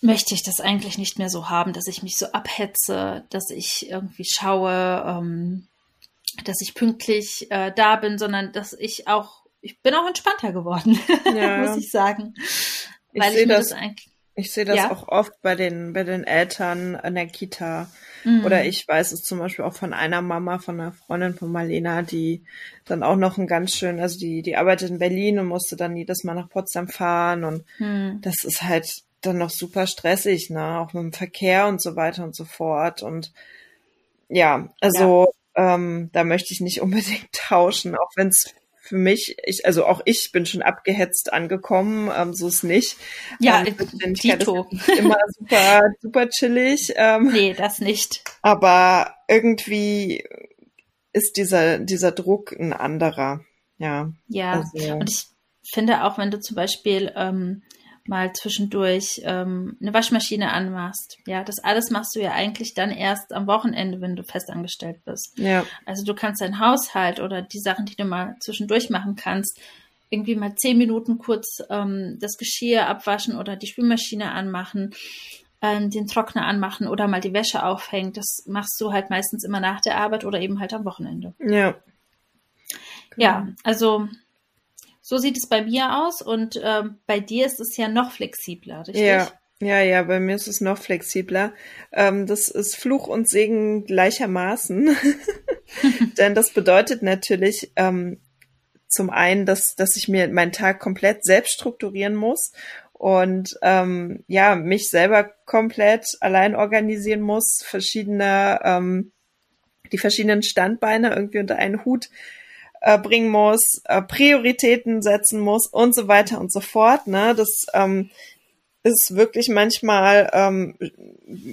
[SPEAKER 3] möchte ich das eigentlich nicht mehr so haben, dass ich mich so abhetze, dass ich irgendwie schaue, ähm, dass ich pünktlich äh, da bin, sondern dass ich auch, ich bin auch entspannter geworden, ja. muss ich sagen.
[SPEAKER 2] Weil ich, ich mir das, das eigentlich ich sehe das ja. auch oft bei den, bei den Eltern in der Kita. Mhm. Oder ich weiß es zum Beispiel auch von einer Mama, von einer Freundin von Marlena, die dann auch noch ein ganz schön, also die, die arbeitet in Berlin und musste dann jedes Mal nach Potsdam fahren und mhm. das ist halt dann noch super stressig, ne, auch mit dem Verkehr und so weiter und so fort und ja, also ja. Ähm, da möchte ich nicht unbedingt tauschen, auch wenn es für mich, ich, also auch ich bin schon abgehetzt angekommen, ähm, so ist nicht.
[SPEAKER 3] Ja, ähm, ich Tito.
[SPEAKER 2] immer super, super chillig.
[SPEAKER 3] Ähm, nee, das nicht.
[SPEAKER 2] Aber irgendwie ist dieser, dieser Druck ein anderer. Ja.
[SPEAKER 3] Ja, also. und ich finde auch, wenn du zum Beispiel ähm, mal zwischendurch ähm, eine Waschmaschine anmachst. Ja, das alles machst du ja eigentlich dann erst am Wochenende, wenn du festangestellt bist. Ja. Also du kannst deinen Haushalt oder die Sachen, die du mal zwischendurch machen kannst, irgendwie mal zehn Minuten kurz ähm, das Geschirr abwaschen oder die Spülmaschine anmachen, ähm, den Trockner anmachen oder mal die Wäsche aufhängen. Das machst du halt meistens immer nach der Arbeit oder eben halt am Wochenende.
[SPEAKER 2] Ja.
[SPEAKER 3] Ja, also so sieht es bei mir aus und ähm, bei dir ist es ja noch flexibler, richtig?
[SPEAKER 2] Ja. Ja, ja, bei mir ist es noch flexibler. Ähm, das ist Fluch und Segen gleichermaßen. Denn das bedeutet natürlich ähm, zum einen, dass, dass ich mir meinen Tag komplett selbst strukturieren muss und ähm, ja, mich selber komplett allein organisieren muss, verschiedene, ähm, die verschiedenen Standbeine irgendwie unter einen Hut äh, bringen muss, äh, Prioritäten setzen muss und so weiter und so fort. Ne? Das ähm, ist wirklich manchmal ähm,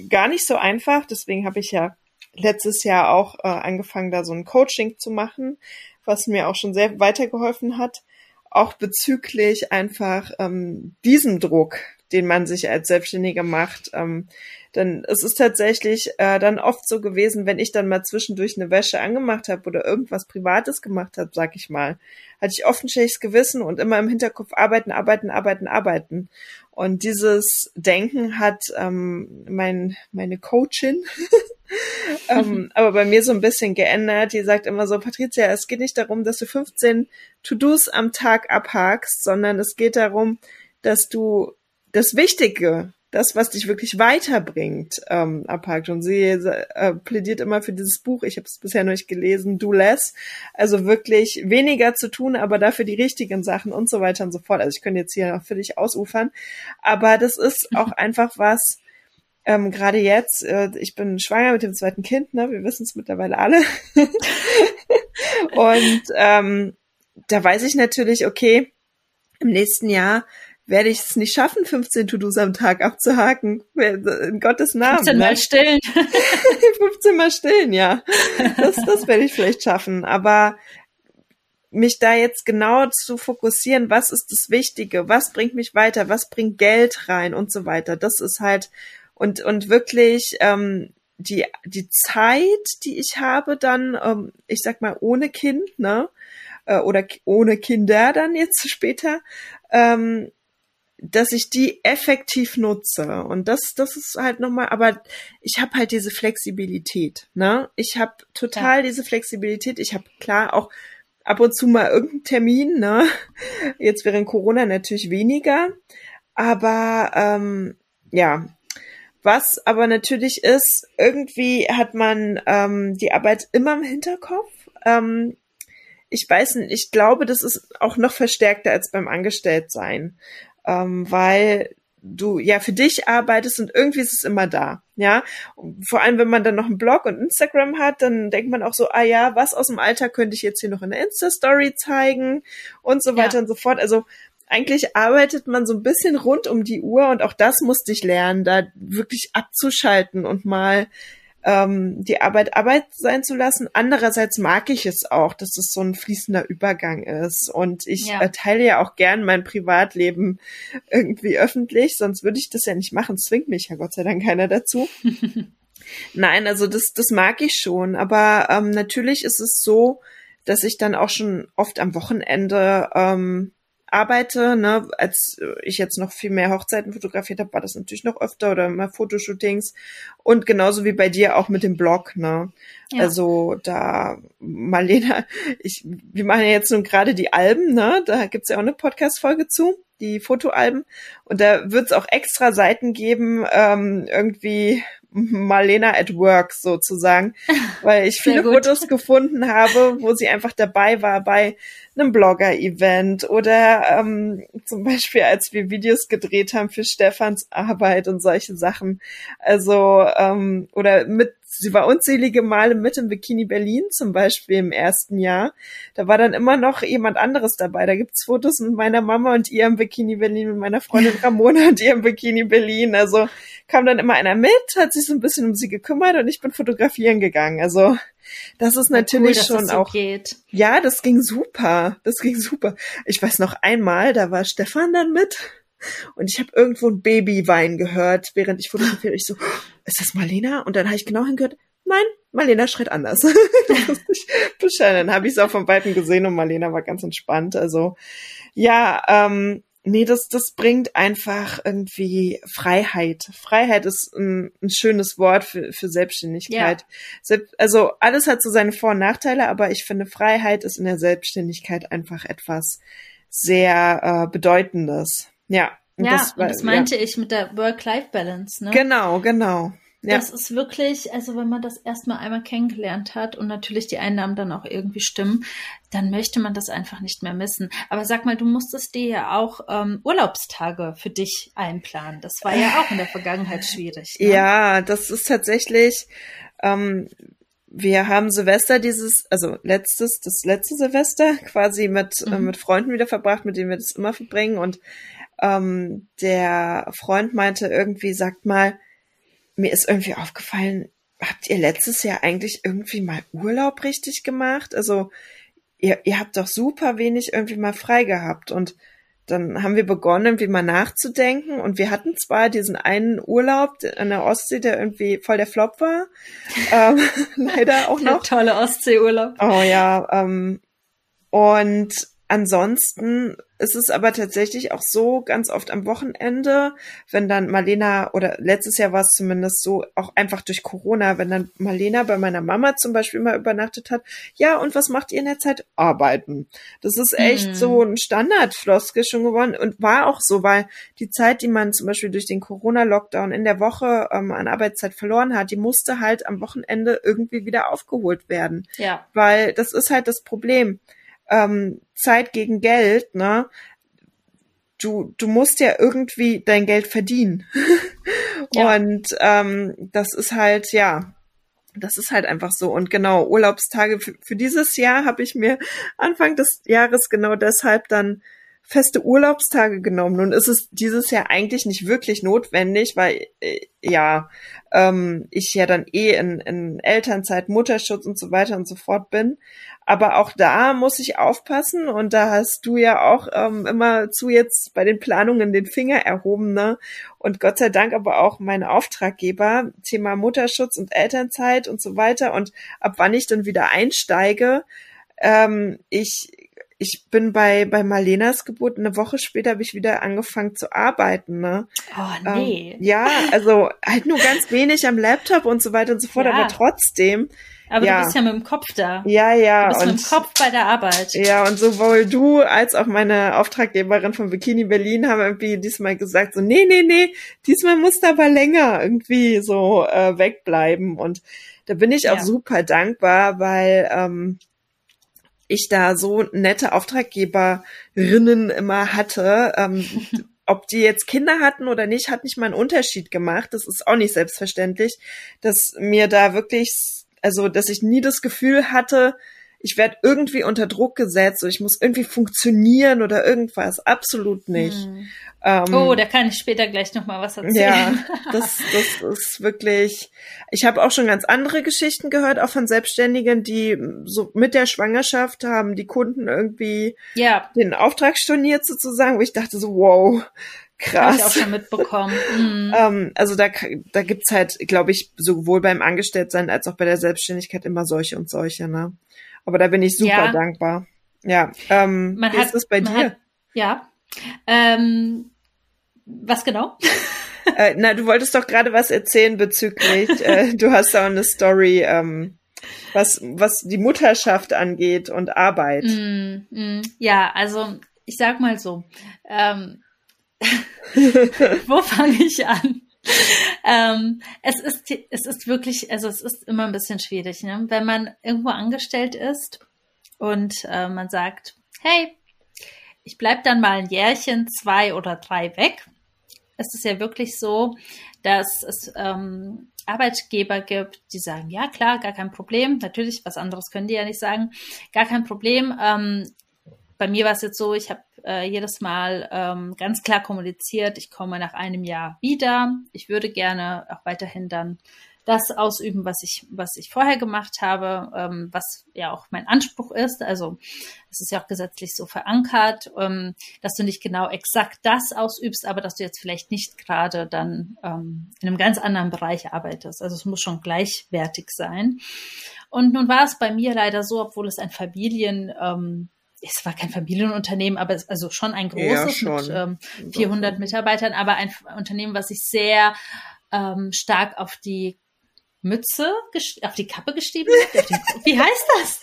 [SPEAKER 2] gar nicht so einfach. Deswegen habe ich ja letztes Jahr auch äh, angefangen, da so ein Coaching zu machen, was mir auch schon sehr weitergeholfen hat. Auch bezüglich einfach ähm, diesem Druck, den man sich als Selbstständiger macht. Ähm, denn es ist tatsächlich äh, dann oft so gewesen, wenn ich dann mal zwischendurch eine Wäsche angemacht habe oder irgendwas Privates gemacht habe, sag ich mal, hatte ich oft ein schlechtes Gewissen und immer im Hinterkopf arbeiten, arbeiten, arbeiten, arbeiten. Und dieses Denken hat ähm, mein, meine Coachin ähm, aber bei mir so ein bisschen geändert. Die sagt immer so, Patricia, es geht nicht darum, dass du 15 To-Dos am Tag abhakst, sondern es geht darum, dass du das Wichtige das, was dich wirklich weiterbringt, ähm, abhakt. Und sie äh, plädiert immer für dieses Buch, ich habe es bisher noch nicht gelesen, Do Less. Also wirklich weniger zu tun, aber dafür die richtigen Sachen und so weiter und so fort. Also ich könnte jetzt hier noch für dich ausufern. Aber das ist auch einfach was, ähm, gerade jetzt, äh, ich bin schwanger mit dem zweiten Kind, ne? wir wissen es mittlerweile alle. und ähm, da weiß ich natürlich, okay, im nächsten Jahr werde ich es nicht schaffen, 15 To-Dos am Tag abzuhaken. In Gottes Namen.
[SPEAKER 3] 15 Mal ne? stillen.
[SPEAKER 2] 15 Mal stillen, ja. Das, das werde ich vielleicht schaffen. Aber mich da jetzt genau zu fokussieren, was ist das Wichtige, was bringt mich weiter, was bringt Geld rein und so weiter. Das ist halt und und wirklich ähm, die die Zeit, die ich habe, dann ähm, ich sag mal ohne Kind, ne äh, oder ohne Kinder dann jetzt später, ähm, dass ich die effektiv nutze. Und das, das ist halt nochmal, aber ich habe halt diese Flexibilität. Ne? Ich habe total ja. diese Flexibilität. Ich habe klar auch ab und zu mal irgendeinen Termin. Ne? Jetzt während Corona natürlich weniger. Aber ähm, ja, was aber natürlich ist, irgendwie hat man ähm, die Arbeit immer im Hinterkopf. Ähm, ich weiß nicht, ich glaube, das ist auch noch verstärkter als beim Angestelltsein, ähm, weil du ja für dich arbeitest und irgendwie ist es immer da, ja. Vor allem, wenn man dann noch einen Blog und Instagram hat, dann denkt man auch so, ah ja, was aus dem Alltag könnte ich jetzt hier noch in der Insta-Story zeigen und so weiter ja. und so fort. Also eigentlich arbeitet man so ein bisschen rund um die Uhr und auch das musste ich lernen, da wirklich abzuschalten und mal ähm, die Arbeit Arbeit sein zu lassen. Andererseits mag ich es auch, dass es so ein fließender Übergang ist. Und ich ja. teile ja auch gern mein Privatleben irgendwie öffentlich, sonst würde ich das ja nicht machen. Zwingt mich ja Gott sei Dank keiner dazu. Nein, also das, das mag ich schon. Aber ähm, natürlich ist es so, dass ich dann auch schon oft am Wochenende ähm, arbeite, ne, als ich jetzt noch viel mehr Hochzeiten fotografiert habe, war das natürlich noch öfter oder mal Fotoshootings und genauso wie bei dir auch mit dem Blog, ne. Ja. Also da Marlena, ich, wir machen ja jetzt nun gerade die Alben, ne, da gibt's ja auch eine Podcast-Folge zu, die Fotoalben und da wird's auch extra Seiten geben, ähm, irgendwie Marlena at Work sozusagen, weil ich viele Fotos gefunden habe, wo sie einfach dabei war bei einem Blogger-Event oder ähm, zum Beispiel, als wir Videos gedreht haben für Stefans Arbeit und solche Sachen. Also, ähm, oder mit sie war unzählige Male mit im Bikini Berlin, zum Beispiel im ersten Jahr. Da war dann immer noch jemand anderes dabei. Da gibt's Fotos mit meiner Mama und ihr im Bikini Berlin, mit meiner Freundin Ramona und ihr im Bikini Berlin. Also kam dann immer einer mit, hat sich so ein bisschen um sie gekümmert und ich bin fotografieren gegangen. Also das ist natürlich cool, schon auch. Geht. Ja, das ging super. Das ging super. Ich weiß noch einmal, da war Stefan dann mit und ich habe irgendwo ein Babywein gehört, während ich fotografiere. Ich so, ist das Marlena? Und dann habe ich genau hingehört, nein, Marlena schreit anders. Dann habe ich es auch von Weitem gesehen und Marlena war ganz entspannt. Also ja, ähm, nee, das, das bringt einfach irgendwie Freiheit. Freiheit ist ein, ein schönes Wort für, für Selbstständigkeit. Ja. Also alles hat so seine Vor- und Nachteile, aber ich finde, Freiheit ist in der Selbstständigkeit einfach etwas sehr äh, Bedeutendes. Ja.
[SPEAKER 3] ja, das, und das meinte ja. ich mit der Work-Life-Balance, ne?
[SPEAKER 2] Genau, genau.
[SPEAKER 3] Ja. Das ist wirklich, also wenn man das erstmal einmal kennengelernt hat und natürlich die Einnahmen dann auch irgendwie stimmen, dann möchte man das einfach nicht mehr missen. Aber sag mal, du musstest dir ja auch ähm, Urlaubstage für dich einplanen. Das war ja auch in der Vergangenheit schwierig.
[SPEAKER 2] Ne? Ja, das ist tatsächlich. Ähm, wir haben Silvester dieses, also letztes, das letzte Silvester quasi mit äh, mhm. äh, mit Freunden wieder verbracht, mit denen wir das immer verbringen und ähm, der Freund meinte irgendwie, sagt mal, mir ist irgendwie aufgefallen, habt ihr letztes Jahr eigentlich irgendwie mal Urlaub richtig gemacht? Also ihr, ihr habt doch super wenig irgendwie mal frei gehabt und dann haben wir begonnen, irgendwie mal nachzudenken und wir hatten zwar diesen einen Urlaub an der Ostsee, der irgendwie voll der Flop war, ähm, leider auch noch.
[SPEAKER 3] Tolle Ostseeurlaub.
[SPEAKER 2] Oh ja, ähm, und ansonsten ist es aber tatsächlich auch so, ganz oft am Wochenende, wenn dann Marlena, oder letztes Jahr war es zumindest so, auch einfach durch Corona, wenn dann Marlena bei meiner Mama zum Beispiel mal übernachtet hat, ja, und was macht ihr in der Zeit? Arbeiten. Das ist echt mhm. so ein Standardfloske schon geworden und war auch so, weil die Zeit, die man zum Beispiel durch den Corona-Lockdown in der Woche ähm, an Arbeitszeit verloren hat, die musste halt am Wochenende irgendwie wieder aufgeholt werden.
[SPEAKER 3] Ja.
[SPEAKER 2] Weil das ist halt das Problem ähm, Zeit gegen Geld, ne? Du, du musst ja irgendwie dein Geld verdienen. ja. Und ähm, das ist halt, ja, das ist halt einfach so. Und genau, Urlaubstage für, für dieses Jahr habe ich mir Anfang des Jahres genau deshalb dann feste Urlaubstage genommen. Nun ist es dieses Jahr eigentlich nicht wirklich notwendig, weil äh, ja, ähm, ich ja dann eh in, in Elternzeit, Mutterschutz und so weiter und so fort bin. Aber auch da muss ich aufpassen und da hast du ja auch ähm, immer zu jetzt bei den Planungen den Finger erhoben, ne? Und Gott sei Dank aber auch meine Auftraggeber, Thema Mutterschutz und Elternzeit und so weiter und ab wann ich dann wieder einsteige. Ähm, ich ich bin bei, bei Marlenas Geburt, eine Woche später habe ich wieder angefangen zu arbeiten, ne?
[SPEAKER 3] Oh, nee.
[SPEAKER 2] Ähm, ja, also halt nur ganz wenig am Laptop und so weiter und so fort,
[SPEAKER 3] Ja.
[SPEAKER 2] aber trotzdem.
[SPEAKER 3] Aber
[SPEAKER 2] ja.
[SPEAKER 3] du bist ja mit dem Kopf da.
[SPEAKER 2] Ja, ja.
[SPEAKER 3] Du bist
[SPEAKER 2] und,
[SPEAKER 3] mit dem Kopf bei der Arbeit.
[SPEAKER 2] Ja, und sowohl du als auch meine Auftraggeberin von Bikini Berlin haben irgendwie diesmal gesagt, so, nee, nee, nee, diesmal musst du aber länger irgendwie so äh, wegbleiben. Und da bin ich auch
[SPEAKER 3] Ja.
[SPEAKER 2] super dankbar, weil ähm, ich da so nette Auftraggeberinnen immer hatte. Ähm, ob die jetzt Kinder hatten oder nicht, hat nicht mal einen Unterschied gemacht. Das ist auch nicht selbstverständlich, dass mir da wirklich, also dass ich nie das Gefühl hatte, ich werde irgendwie unter Druck gesetzt oder ich muss irgendwie funktionieren oder irgendwas. Absolut nicht.
[SPEAKER 3] Hm.
[SPEAKER 2] Ähm,
[SPEAKER 3] Oh, da kann ich später gleich noch mal was erzählen.
[SPEAKER 2] ja, das, das ist wirklich. Ich habe auch schon ganz andere Geschichten gehört, auch von Selbstständigen, die so mit der Schwangerschaft haben die Kunden irgendwie
[SPEAKER 3] ja
[SPEAKER 2] den Auftrag storniert sozusagen, wo ich dachte so, wow,
[SPEAKER 3] habe ich auch
[SPEAKER 2] krass.
[SPEAKER 3] schon mitbekommen. Mhm.
[SPEAKER 2] Ähm, also da, da gibt's halt, glaube ich, sowohl beim Angestelltsein als auch bei der Selbstständigkeit immer solche und solche, ne? Aber da bin ich super
[SPEAKER 3] Ja.
[SPEAKER 2] dankbar. Ja, ähm,
[SPEAKER 3] Man
[SPEAKER 2] wie
[SPEAKER 3] hat-
[SPEAKER 2] ist das bei dir?
[SPEAKER 3] Hat, ja. Ähm, was genau?
[SPEAKER 2] Äh, na, du wolltest doch gerade was erzählen bezüglich, äh, du hast da eine Story, ähm, was, was die Mutterschaft angeht und Arbeit.
[SPEAKER 3] Mm, mm, ja, also ich sag mal so. Ähm, wo fange ich an? Ähm, es ist, es ist wirklich, also es ist immer ein bisschen schwierig, ne? wenn man irgendwo angestellt ist und äh, man sagt, hey, ich bleib dann mal ein Jährchen, zwei oder drei weg. Es ist ja wirklich so, dass es ähm, Arbeitgeber gibt, die sagen, ja klar, gar kein Problem. Natürlich, was anderes können die ja nicht sagen. Gar kein Problem. Ähm, bei mir war es jetzt so, ich habe äh, jedes Mal ähm, ganz klar kommuniziert, ich komme nach einem Jahr wieder. Ich würde gerne auch weiterhin dann das ausüben, was ich, was ich vorher gemacht habe, ähm, was ja auch mein Anspruch ist. Also es ist ja auch gesetzlich so verankert, ähm, dass du nicht genau exakt das ausübst, aber dass du jetzt vielleicht nicht gerade dann ähm, in einem ganz anderen Bereich arbeitest. Also es muss schon gleichwertig sein. Und nun war es bei mir leider so, obwohl es ein Familien ähm, es war kein Familienunternehmen, aber es, also schon ein
[SPEAKER 2] Ja,
[SPEAKER 3] großes
[SPEAKER 2] schon.
[SPEAKER 3] mit ähm, 400 Mitarbeitern, aber ein Unternehmen, was sich sehr ähm, stark auf die Mütze, auf die Kappe gestiegen. Auf wie heißt das?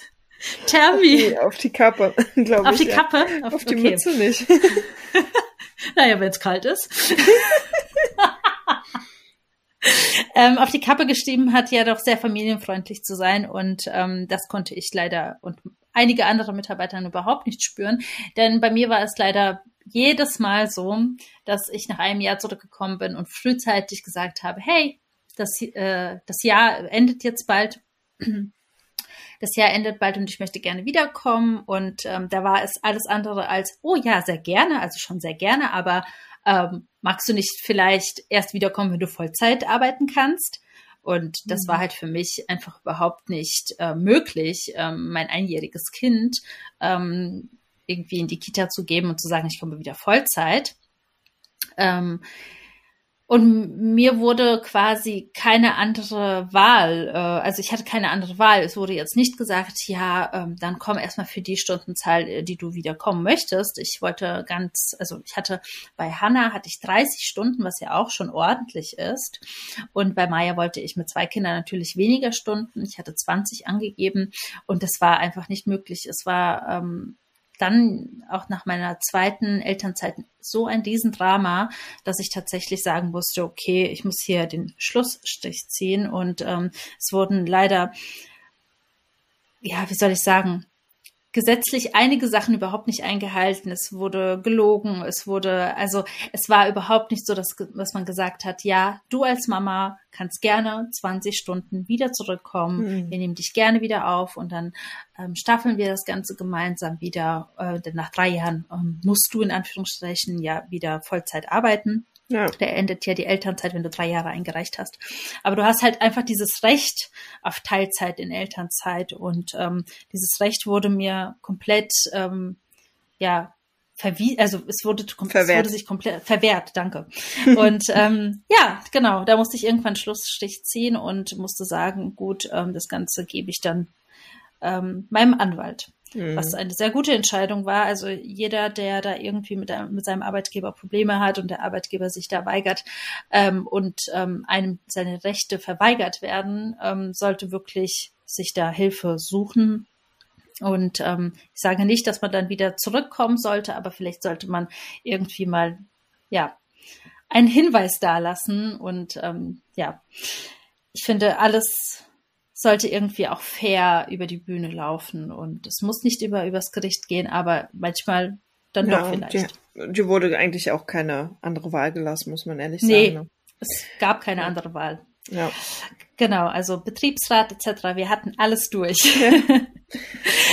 [SPEAKER 2] Nee, auf die Kappe, glaube ich.
[SPEAKER 3] Auf die
[SPEAKER 2] ja.
[SPEAKER 3] Kappe?
[SPEAKER 2] Auf die
[SPEAKER 3] okay.
[SPEAKER 2] Mütze nicht.
[SPEAKER 3] Naja, wenn es kalt ist. ähm, auf die Kappe geschrieben hat, ja doch sehr familienfreundlich zu sein. Und ähm, das konnte ich leider und einige andere Mitarbeiter überhaupt nicht spüren. Denn bei mir war es leider jedes Mal so, dass ich nach einem Jahr zurückgekommen bin und frühzeitig gesagt habe, hey, das, äh, das Jahr endet jetzt bald. Das Jahr endet bald und ich möchte gerne wiederkommen. Und ähm, da war es alles andere als, oh ja, sehr gerne, also schon sehr gerne, aber ähm, magst du nicht vielleicht erst wiederkommen, wenn du Vollzeit arbeiten kannst? Und das
[SPEAKER 2] Mhm.
[SPEAKER 3] war halt für mich einfach überhaupt nicht äh, möglich, ähm, mein einjähriges Kind ähm, irgendwie in die Kita zu geben und zu sagen, ich komme wieder Vollzeit. Ähm, und mir wurde quasi keine andere Wahl, äh, also ich hatte keine andere Wahl. Es wurde jetzt nicht gesagt, ja, ähm, dann komm erstmal für die Stundenzahl, äh, die du wieder kommen möchtest. Ich wollte ganz, also ich hatte bei Hannah hatte ich 30 Stunden, was ja auch schon ordentlich ist. Und bei Maya wollte ich mit zwei Kindern natürlich weniger Stunden. Ich hatte 20 angegeben und das war einfach nicht möglich. Es war ähm, dann auch nach meiner zweiten Elternzeit so ein Riesendrama, dass ich tatsächlich sagen musste, okay, ich muss hier den Schlussstrich ziehen. Und ähm, es wurden leider, ja, wie soll ich sagen, gesetzlich einige Sachen überhaupt nicht eingehalten. Es wurde gelogen, es wurde, also es war überhaupt nicht so, dass, dass man gesagt hat, ja, du als Mama kannst gerne 20 Stunden wieder zurückkommen.
[SPEAKER 2] Mhm.
[SPEAKER 3] Wir nehmen dich gerne wieder auf und dann ähm, staffeln wir das Ganze gemeinsam wieder. Äh, denn nach drei Jahren ähm, musst du in Anführungsstrichen ja wieder Vollzeit arbeiten.
[SPEAKER 2] Ja.
[SPEAKER 3] Da endet ja die Elternzeit, wenn du drei Jahre eingereicht hast. Aber du hast halt einfach dieses Recht auf Teilzeit in Elternzeit und ähm, dieses Recht wurde mir komplett, ähm, ja, verwie also es wurde, kom- es
[SPEAKER 2] Verwehrt.
[SPEAKER 3] wurde sich komplett verwehrt, danke. Und ähm, ja, genau, da musste ich irgendwann Schlussstich ziehen und musste sagen, gut, ähm, das Ganze gebe ich dann ähm, meinem Anwalt. Mhm. was eine sehr gute Entscheidung war. Also jeder, der da irgendwie mit, mit seinem Arbeitgeber Probleme hat und der Arbeitgeber sich da weigert ähm, und ähm, einem seine Rechte verweigert werden, ähm, sollte wirklich sich da Hilfe suchen. Und ähm, ich sage nicht, dass man dann wieder zurückkommen sollte, aber vielleicht sollte man irgendwie mal, ja, einen Hinweis dalassen. Und ähm, ja, ich finde, alles sollte irgendwie auch fair über die Bühne laufen. Und es muss nicht über übers Gericht gehen, aber manchmal dann ja, doch vielleicht.
[SPEAKER 2] Die, die, wurde eigentlich auch keine andere Wahl gelassen, muss man ehrlich
[SPEAKER 3] nee,
[SPEAKER 2] sagen.
[SPEAKER 3] Nee, es gab keine andere Wahl.
[SPEAKER 2] Ja.
[SPEAKER 3] Genau, also Betriebsrat etc. Wir hatten alles durch.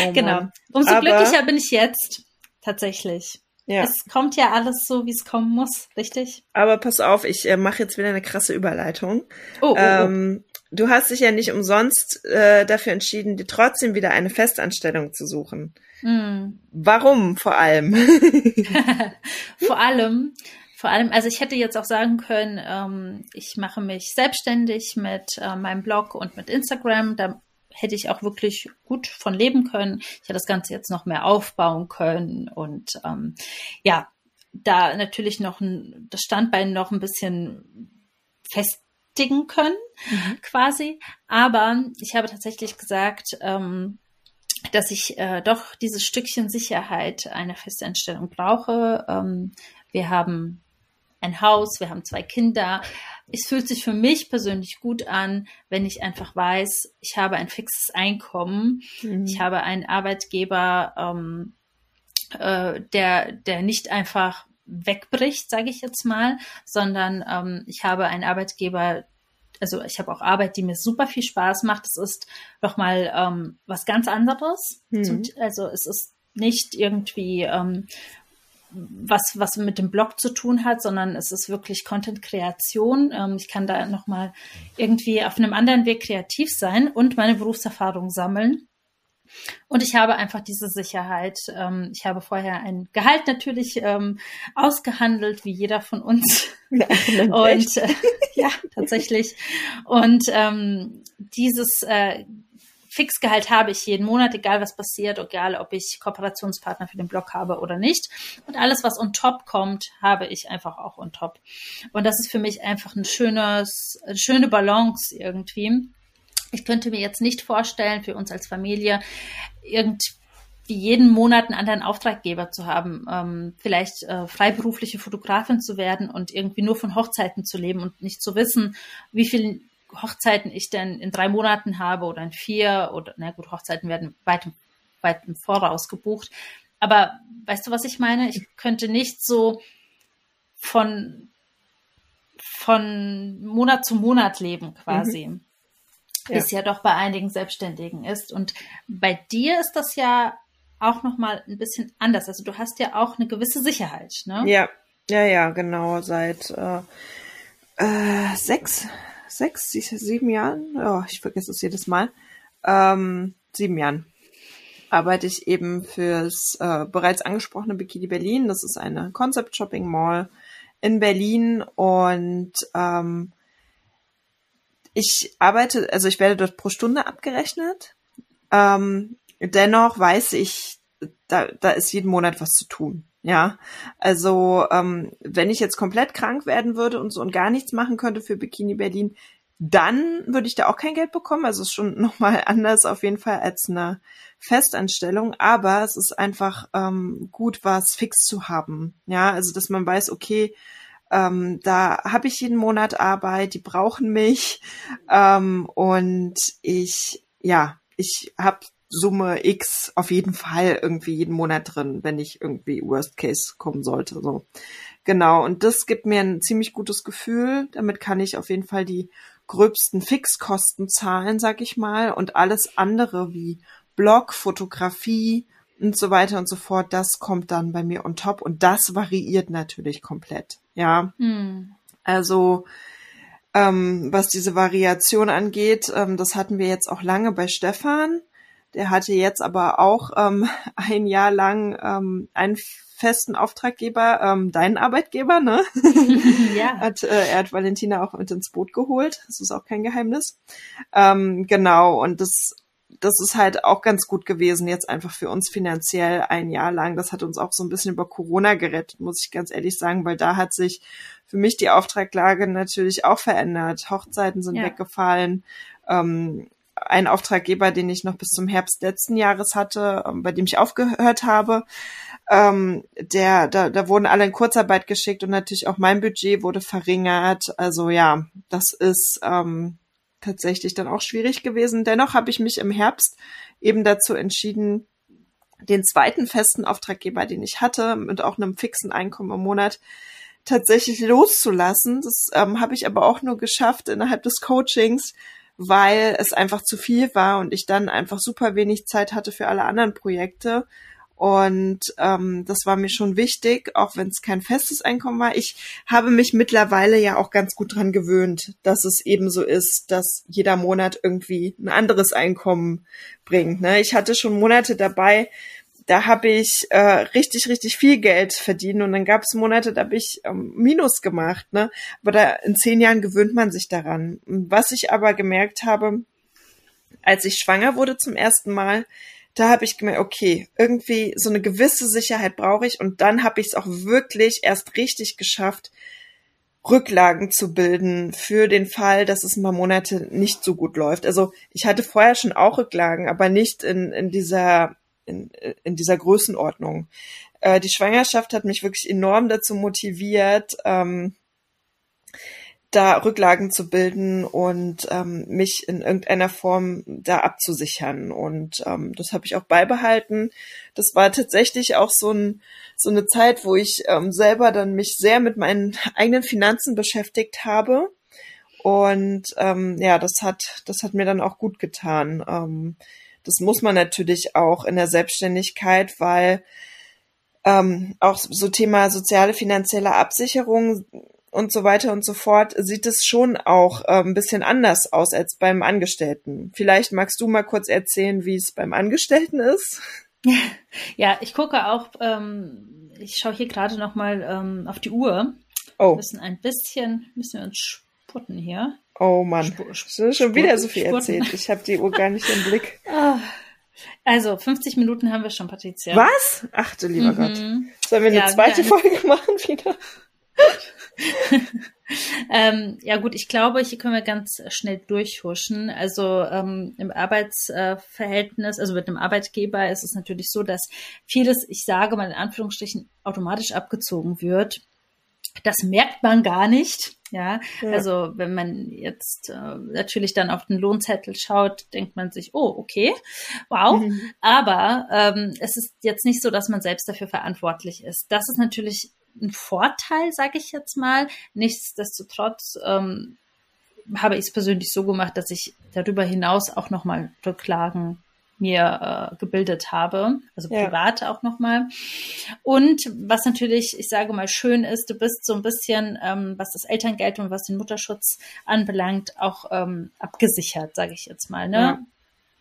[SPEAKER 2] oh
[SPEAKER 3] genau. Umso
[SPEAKER 2] Aber,
[SPEAKER 3] glücklicher bin ich jetzt tatsächlich.
[SPEAKER 2] Ja.
[SPEAKER 3] Es kommt ja alles so, wie es kommen muss, richtig?
[SPEAKER 2] Aber pass auf, ich äh, mache jetzt wieder eine krasse Überleitung.
[SPEAKER 3] Oh, oh,
[SPEAKER 2] ähm, du hast dich ja nicht umsonst äh, dafür entschieden, dir trotzdem wieder eine Festanstellung zu suchen.
[SPEAKER 3] oh. Hm.
[SPEAKER 2] Warum vor allem?
[SPEAKER 3] Vor allem, vor allem, also ich hätte jetzt auch sagen können, ähm, ich mache mich selbstständig mit äh, meinem Blog und mit Instagram. Da hätte ich auch wirklich gut von leben können. Ich hätte das Ganze jetzt noch mehr aufbauen können und ähm, ja, da natürlich noch ein, das Standbein noch ein bisschen festigen können,
[SPEAKER 2] Mhm.
[SPEAKER 3] quasi. Aber ich habe tatsächlich gesagt, ähm, dass ich äh, doch dieses Stückchen Sicherheit einer Festanstellung brauche. Ähm, wir haben ein Haus, wir haben zwei Kinder. Es fühlt sich für mich persönlich gut an, wenn ich einfach weiß, ich habe ein fixes Einkommen,
[SPEAKER 2] Mhm.
[SPEAKER 3] ich habe einen Arbeitgeber, ähm, äh, der, der nicht einfach wegbricht, sage ich jetzt mal, sondern ähm, ich habe einen Arbeitgeber, also ich habe auch Arbeit, die mir super viel Spaß macht. Es ist nochmal ähm, was ganz anderes.
[SPEAKER 2] Mhm.
[SPEAKER 3] Zum, also es ist nicht irgendwie ähm, was, was mit dem Blog zu tun hat, sondern es ist wirklich Content-Kreation. Ähm, ich kann da nochmal irgendwie auf einem anderen Weg kreativ sein und meine Berufserfahrung sammeln. Und ich habe einfach diese Sicherheit. Ähm, ich habe vorher ein Gehalt natürlich ähm, ausgehandelt, wie jeder von uns. Und äh, ja, tatsächlich. Und ähm, dieses äh, Fixgehalt habe ich jeden Monat, egal was passiert, egal ob ich Kooperationspartner für den Blog habe oder nicht. Und alles, was on top kommt, habe ich einfach auch on top. Und das ist für mich einfach ein schönes, eine schöne Balance irgendwie. Ich könnte mir jetzt nicht vorstellen, für uns als Familie irgendwie jeden Monat einen anderen Auftraggeber zu haben, ähm, vielleicht äh, freiberufliche Fotografin zu werden und irgendwie nur von Hochzeiten zu leben und nicht zu wissen, wie viele Hochzeiten ich denn in drei Monaten habe oder in vier oder na gut, Hochzeiten werden weit, im- weit im Voraus gebucht. Aber weißt du, was ich meine? Ich könnte nicht so von von Monat zu Monat leben quasi. Wie
[SPEAKER 2] Ja.
[SPEAKER 3] es ja doch bei einigen Selbstständigen ist. Und bei dir ist das ja auch nochmal ein bisschen anders. Also du hast ja auch eine gewisse Sicherheit, ne?
[SPEAKER 2] Ja, ja, ja, genau. Seit äh, äh, sechs, sechs, sie- sieben Jahren, oh, ich vergesse es jedes Mal, ähm, sieben Jahren arbeite ich eben fürs äh, bereits angesprochene Bikini Berlin. Das ist eine Concept Shopping Mall in Berlin und ähm, ich arbeite, also ich werde dort pro Stunde abgerechnet. Ähm, dennoch weiß ich, da, da ist jeden Monat was zu tun. Ja, also ähm, wenn ich jetzt komplett krank werden würde und so und gar nichts machen könnte für Bikini Berlin, dann würde ich da auch kein Geld bekommen. Also es ist schon nochmal anders auf jeden Fall als eine Festanstellung. Aber es ist einfach ähm, gut, was fix zu haben. Ja, also dass man weiß, okay, ähm, da habe ich jeden Monat Arbeit, die brauchen mich ähm, und ich, ja, ich habe Summe X auf jeden Fall irgendwie jeden Monat drin, wenn ich irgendwie Worst Case kommen sollte. So genau. Und das gibt mir ein ziemlich gutes Gefühl. Damit kann ich auf jeden Fall die gröbsten Fixkosten zahlen, sag ich mal, und alles andere wie Blog, Fotografie und so weiter und so fort, das kommt dann bei mir on top und das variiert natürlich komplett. Ja,
[SPEAKER 3] Hm.
[SPEAKER 2] also ähm, was diese Variation angeht, ähm, das hatten wir jetzt auch lange bei Stefan. Der hatte jetzt aber auch ähm, ein Jahr lang ähm, einen festen Auftraggeber, ähm, deinen Arbeitgeber, ne?
[SPEAKER 3] ja.
[SPEAKER 2] hat, äh, er hat Valentina auch mit ins Boot geholt. Das ist auch kein Geheimnis. Ähm, genau, und das das ist halt auch ganz gut gewesen, jetzt einfach für uns finanziell ein Jahr lang. Das hat uns auch so ein bisschen über Corona gerettet, muss ich ganz ehrlich sagen, weil da hat sich für mich die Auftraglage natürlich auch verändert. Hochzeiten sind ja. weggefallen. Ähm, ein Auftraggeber, den ich noch bis zum Herbst letzten Jahres hatte, ähm, bei dem ich aufgehört habe, ähm, der, da, da wurden alle in Kurzarbeit geschickt und natürlich auch mein Budget wurde verringert. Also ja, das ist ähm, tatsächlich dann auch schwierig gewesen. Dennoch habe ich mich im Herbst eben dazu entschieden, den zweiten festen Auftraggeber, den ich hatte, mit auch einem fixen Einkommen im Monat, tatsächlich loszulassen. Das ähm, habe ich aber auch nur geschafft innerhalb des Coachings, weil es einfach zu viel war und ich dann einfach super wenig Zeit hatte für alle anderen Projekte. Und ähm, das war mir schon wichtig, auch wenn es kein festes Einkommen war. Ich habe mich mittlerweile ja auch ganz gut dran gewöhnt, dass es eben so ist, dass jeder Monat irgendwie ein anderes Einkommen bringt. Ne? Ich hatte schon Monate dabei, da habe ich äh, richtig, richtig viel Geld verdient und dann gab es Monate, da habe ich ähm, Minus gemacht. Ne? Aber da in zehn Jahren gewöhnt man sich daran. Was ich aber gemerkt habe, als ich schwanger wurde zum ersten Mal, da habe ich gemerkt, okay, irgendwie so eine gewisse Sicherheit brauche ich und dann habe ich es auch wirklich erst richtig geschafft, Rücklagen zu bilden für den Fall, dass es mal Monate nicht so gut läuft. Also ich hatte vorher schon auch Rücklagen, aber nicht in, in dieser in, in dieser Größenordnung. Äh, die Schwangerschaft hat mich wirklich enorm dazu motiviert, ähm, da Rücklagen zu bilden und ähm, mich in irgendeiner Form da abzusichern. Und ähm, das habe ich auch beibehalten. Das war tatsächlich auch so, ein, so eine Zeit, wo ich ähm, selber dann mich sehr mit meinen eigenen Finanzen beschäftigt habe. Und ähm, ja, das hat, das hat mir dann auch gut getan. Ähm, das muss man natürlich auch in der Selbstständigkeit, weil ähm, auch so Thema soziale finanzielle Absicherung und so weiter und so fort sieht es schon auch äh, ein bisschen anders aus als beim Angestellten. Vielleicht magst du mal kurz erzählen, wie es beim Angestellten ist.
[SPEAKER 3] Ja, ich gucke auch, ähm, ich schaue hier gerade noch mal ähm, auf die Uhr. Oh. Wir müssen ein bisschen, müssen wir uns sputten hier.
[SPEAKER 2] Oh Mann, Sp schon wieder so viel Spurten. erzählt. Ich habe die Uhr gar nicht im Blick.
[SPEAKER 3] Ah. Also 50 Minuten haben wir schon, Patricia.
[SPEAKER 2] Was? Ach du lieber mhm. Gott. Sollen wir eine ja, zweite Folge machen wieder?
[SPEAKER 3] ähm, ja gut, ich glaube, hier können wir ganz schnell durchhuschen. Also ähm, im Arbeitsverhältnis, also mit einem Arbeitgeber ist es natürlich so, dass vieles, ich sage mal in Anführungsstrichen, automatisch abgezogen wird. Das merkt man gar nicht. Ja, ja, also wenn man jetzt äh, natürlich dann auf den Lohnzettel schaut, denkt man sich, oh, okay, wow. Mhm. Aber ähm, es ist jetzt nicht so, dass man selbst dafür verantwortlich ist. Das ist natürlich ein Vorteil, sage ich jetzt mal. Nichtsdestotrotz ähm, habe ich es persönlich so gemacht, dass ich darüber hinaus auch nochmal Rücklagen mir äh, gebildet habe, also ja. privat auch nochmal. Und was natürlich, ich sage mal, schön ist, du bist so ein bisschen, ähm, was das Elterngeld und was den Mutterschutz anbelangt, auch ähm, abgesichert, sage ich jetzt mal. Ne? Ja.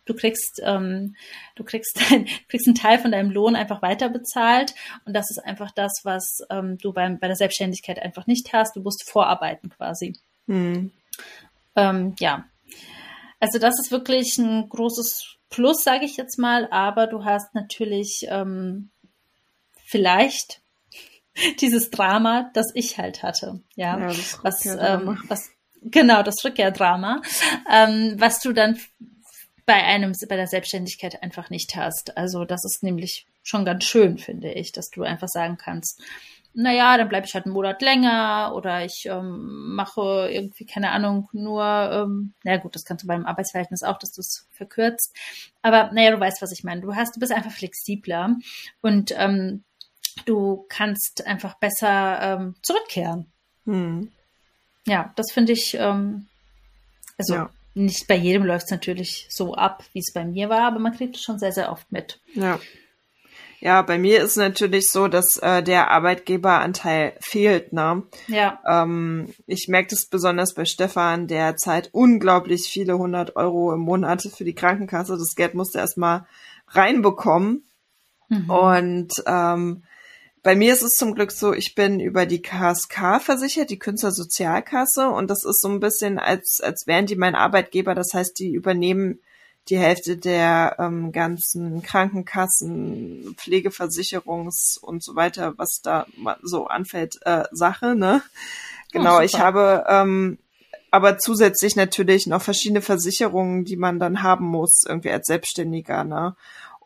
[SPEAKER 3] Du kriegst, ähm, du kriegst, dein, kriegst einen Teil von deinem Lohn einfach weiter bezahlt und das ist einfach das, was ähm, du beim, bei der Selbstständigkeit einfach nicht hast. Du musst vorarbeiten quasi. Mhm. Ähm, ja, also das ist wirklich ein großes Plus, sage ich jetzt mal, aber du hast natürlich ähm, vielleicht dieses Drama, das ich halt hatte, ja, ja was, ähm, was genau das Rückkehrdrama, ähm, was du dann bei einem bei der Selbstständigkeit einfach nicht hast. Also das ist nämlich schon ganz schön, finde ich, dass du einfach sagen kannst, naja, dann bleibe ich halt einen Monat länger oder ich ähm, mache irgendwie, keine Ahnung, nur, ähm, naja gut, das kannst du beim Arbeitsverhältnis auch, dass du es verkürzt. Aber naja, du weißt, was ich meine. Du hast, du bist einfach flexibler und ähm, du kannst einfach besser ähm, zurückkehren. Hm. Ja, das finde ich, ähm, also ja. nicht bei jedem läuft es natürlich so ab, wie es bei mir war, aber man kriegt es schon sehr, sehr oft mit.
[SPEAKER 2] Ja. Ja, bei mir ist natürlich so, dass äh, der Arbeitgeberanteil fehlt. Ne?
[SPEAKER 3] Ja.
[SPEAKER 2] Ähm, ich merke das besonders bei Stefan, der zahlt unglaublich viele hundert Euro im Monat für die Krankenkasse. Das Geld musste erstmal reinbekommen. Mhm. Und ähm, bei mir ist es zum Glück so, ich bin über die KSK versichert, die Künstlersozialkasse, und das ist so ein bisschen, als, als wären die mein Arbeitgeber. Das heißt, die übernehmen die Hälfte der ähm, ganzen Krankenkassen, Pflegeversicherungs und so weiter, was da so anfällt, äh, Sache, ne? Genau, oh, ich habe ähm, aber zusätzlich natürlich noch verschiedene Versicherungen, die man dann haben muss, irgendwie als Selbstständiger, ne?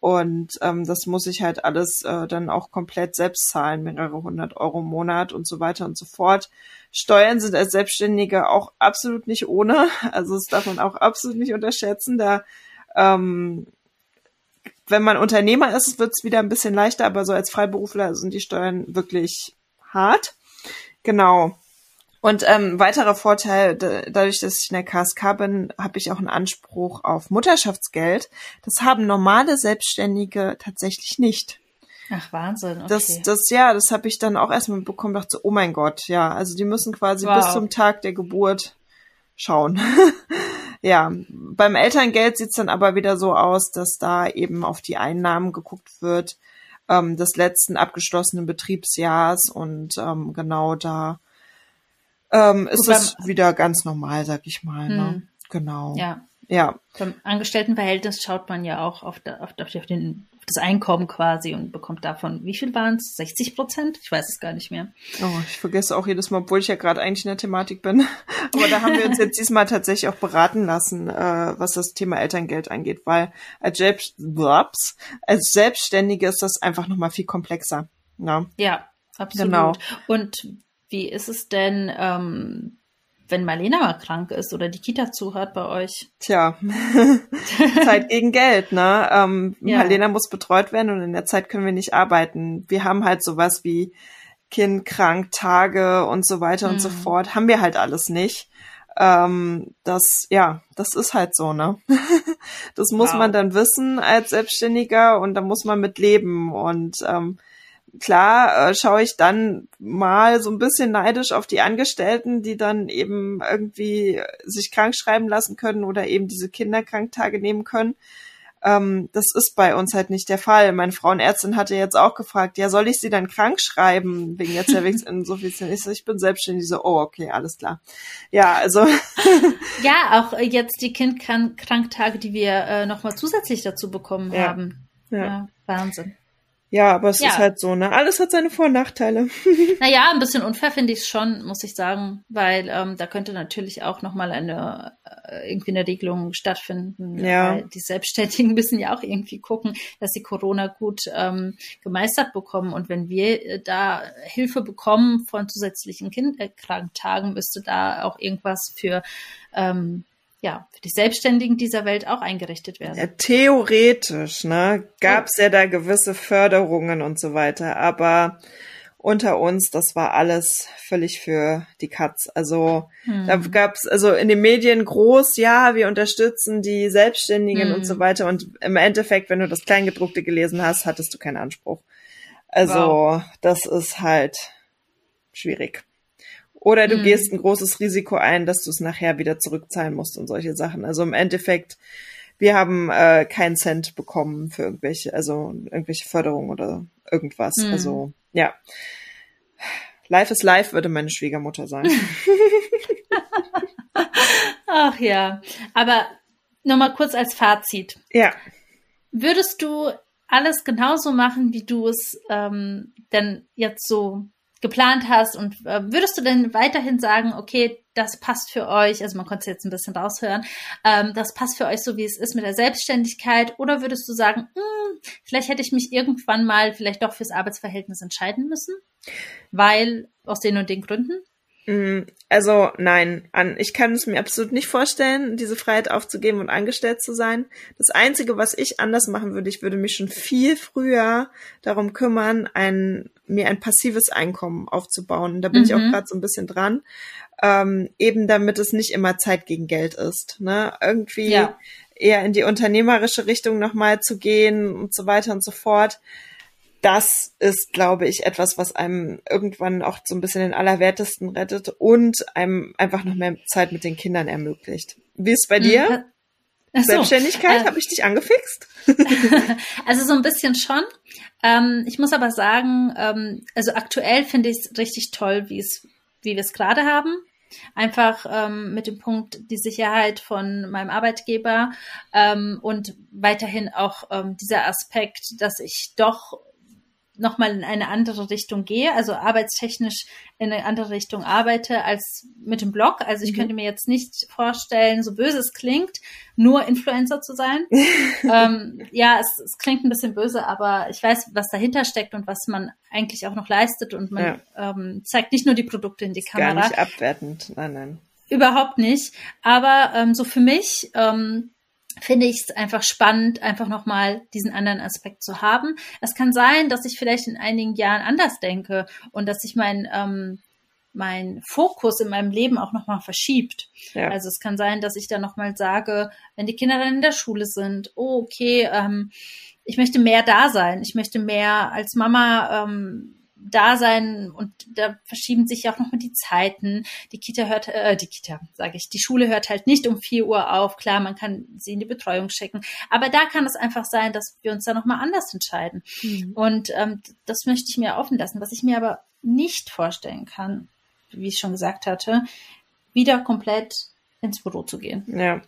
[SPEAKER 2] Und ähm, das muss ich halt alles äh, dann auch komplett selbst zahlen, mehrere hundert Euro im Monat und so weiter und so fort. Steuern sind als Selbstständige auch absolut nicht ohne. Also das darf man auch absolut nicht unterschätzen. Da ähm, wenn man Unternehmer ist, wird es wieder ein bisschen leichter, aber so als Freiberufler sind die Steuern wirklich hart. Genau. Und ähm, weiterer Vorteil, dadurch, dass ich in der KSK bin, habe ich auch einen Anspruch auf Mutterschaftsgeld. Das haben normale Selbstständige tatsächlich nicht.
[SPEAKER 3] Ach, Wahnsinn. Okay.
[SPEAKER 2] Das, das, ja, das habe ich dann auch erstmal bekommen, dachte, oh mein Gott, ja, also die müssen quasi wow. bis zum Tag der Geburt schauen. ja, beim Elterngeld sieht's dann aber wieder so aus, dass da eben auf die Einnahmen geguckt wird ähm, des letzten abgeschlossenen Betriebsjahrs und ähm, genau da ähm, ist es wieder ganz normal, sag ich mal. Ne? Hm. Genau.
[SPEAKER 3] Ja. Ja. Beim Angestelltenverhältnis schaut man ja auch auf, der, auf, auf, den, auf das Einkommen quasi und bekommt davon, wie viel waren es? 60 Prozent? Ich weiß es gar nicht mehr.
[SPEAKER 2] Oh, ich vergesse auch jedes Mal, obwohl ich ja gerade eigentlich in der Thematik bin. Aber da haben wir uns jetzt diesmal tatsächlich auch beraten lassen, äh, was das Thema Elterngeld angeht, weil als, Selbst als Selbstständige ist das einfach nochmal viel komplexer. Ja,
[SPEAKER 3] ne? ja absolut. Genau. Und wie ist es denn, ähm, wenn Marlena mal krank ist oder die Kita zuhört bei euch?
[SPEAKER 2] Tja, Zeit gegen Geld, ne? Ähm, ja. Marlena muss betreut werden und in der Zeit können wir nicht arbeiten. Wir haben halt sowas wie Kind krank, Tage und so weiter mhm. und so mhm. fort. Haben wir halt alles nicht. Ähm, das, ja, das ist halt so, ne? das muss wow. man dann wissen als Selbstständiger und da muss man mit leben und ähm, klar äh, schaue ich dann mal so ein bisschen neidisch auf die Angestellten, die dann eben irgendwie sich krank schreiben lassen können oder eben diese Kinderkranktage nehmen können. Ähm, das ist bei uns halt nicht der Fall. Meine Frauenärztin hatte jetzt auch gefragt, ja, soll ich sie dann krank schreiben wegen jetzt der Insuffizient? Ich so, ich bin selbstständig. So, oh, okay, alles klar. Ja, also.
[SPEAKER 3] ja, auch jetzt die Kindkranktage, die wir äh, nochmal zusätzlich dazu bekommen ja. haben. Ja. ja, Wahnsinn.
[SPEAKER 2] Ja, aber es ja. ist halt so, ne? Alles hat seine Vor- und Nachteile.
[SPEAKER 3] naja, ein bisschen unfair finde ich es schon, muss ich sagen, weil ähm, da könnte natürlich auch nochmal eine äh, irgendwie eine Regelung stattfinden. Ja. Weil die Selbstständigen müssen ja auch irgendwie gucken, dass sie Corona gut ähm, gemeistert bekommen. Und wenn wir äh, da Hilfe bekommen von zusätzlichen Kindkrantagen, müsste da auch irgendwas für ähm, ja, für die Selbstständigen dieser Welt auch eingerichtet werden. Ja,
[SPEAKER 2] theoretisch, ne, gab es ja. ja da gewisse Förderungen und so weiter, aber unter uns, das war alles völlig für die Katz. Also hm. da gab's also in den Medien groß, ja, wir unterstützen die Selbstständigen hm. und so weiter. Und im Endeffekt, wenn du das Kleingedruckte gelesen hast, hattest du keinen Anspruch. Also wow. das ist halt schwierig. Oder du mhm. gehst ein großes Risiko ein, dass du es nachher wieder zurückzahlen musst und solche Sachen. Also im Endeffekt, wir haben äh, keinen Cent bekommen für irgendwelche, also irgendwelche Förderung oder irgendwas. Mhm. Also ja. Life is life, würde meine Schwiegermutter sagen.
[SPEAKER 3] Ach ja. Aber nochmal kurz als Fazit.
[SPEAKER 2] Ja.
[SPEAKER 3] Würdest du alles genauso machen, wie du es ähm, denn jetzt so geplant hast und äh, würdest du denn weiterhin sagen, okay, das passt für euch, also man konnte es jetzt ein bisschen raushören, ähm, das passt für euch so, wie es ist mit der Selbstständigkeit oder würdest du sagen, mh, hm, vielleicht hätte ich mich irgendwann mal vielleicht doch fürs Arbeitsverhältnis entscheiden müssen, weil aus den und den Gründen?
[SPEAKER 2] Mm, also nein, an, ich kann es mir absolut nicht vorstellen, diese Freiheit aufzugeben und angestellt zu sein. Das Einzige, was ich anders machen würde, ich würde mich schon viel früher darum kümmern, ein, mir ein passives Einkommen aufzubauen. Da bin mhm. ich auch mhm. gerade so ein bisschen dran. Ähm, eben damit es nicht immer Zeit gegen Geld ist. Ne? Irgendwie ja. eher in die unternehmerische Richtung nochmal zu gehen und so weiter und so fort das ist, glaube ich, etwas, was einem irgendwann auch so ein bisschen den Allerwertesten rettet und einem einfach noch mehr Zeit mit den Kindern ermöglicht. Wie ist es bei dir? So, Selbstständigkeit, äh, habe ich dich angefixt?
[SPEAKER 3] also so ein bisschen schon. Ähm, ich muss aber sagen, ähm, also aktuell finde ich es richtig toll, wie es, wie wir es gerade haben. Einfach ähm, mit dem Punkt die Sicherheit von meinem Arbeitgeber ähm, und weiterhin auch ähm, dieser Aspekt, dass ich doch nochmal in eine andere Richtung gehe, also arbeitstechnisch in eine andere Richtung arbeite als mit dem Blog. Also ich mhm. könnte mir jetzt nicht vorstellen, so böse es klingt, nur Influencer zu sein. ähm, ja, es, es, klingt ein bisschen böse, aber ich weiß, was dahinter steckt und was man eigentlich auch noch leistet und man ja. ähm, zeigt nicht nur die Produkte in die Kamera.
[SPEAKER 2] Gar nicht abwertend, nein, nein.
[SPEAKER 3] Überhaupt nicht. Aber ähm, so für mich ähm, finde ich es einfach spannend, einfach nochmal diesen anderen Aspekt zu haben. Es kann sein, dass ich vielleicht in einigen Jahren anders denke und dass sich mein, ähm, mein Fokus in meinem Leben auch nochmal verschiebt. Ja. Also es kann sein, dass ich dann nochmal sage, wenn die Kinder dann in der Schule sind, oh, okay, ähm, ich möchte mehr da sein, ich möchte mehr als Mama ähm, da sein und da verschieben sich ja auch nochmal die Zeiten. Die Kita hört, äh, die Kita, sage ich, die Schule hört halt nicht um vier Uhr auf. Klar, man kann sie in die Betreuung schicken, aber da kann es einfach sein, dass wir uns da nochmal anders entscheiden. Mhm. Und ähm, das möchte ich mir offen lassen. Was ich mir aber nicht vorstellen kann, wie ich schon gesagt hatte, wieder komplett ins Büro zu gehen.
[SPEAKER 2] Ja.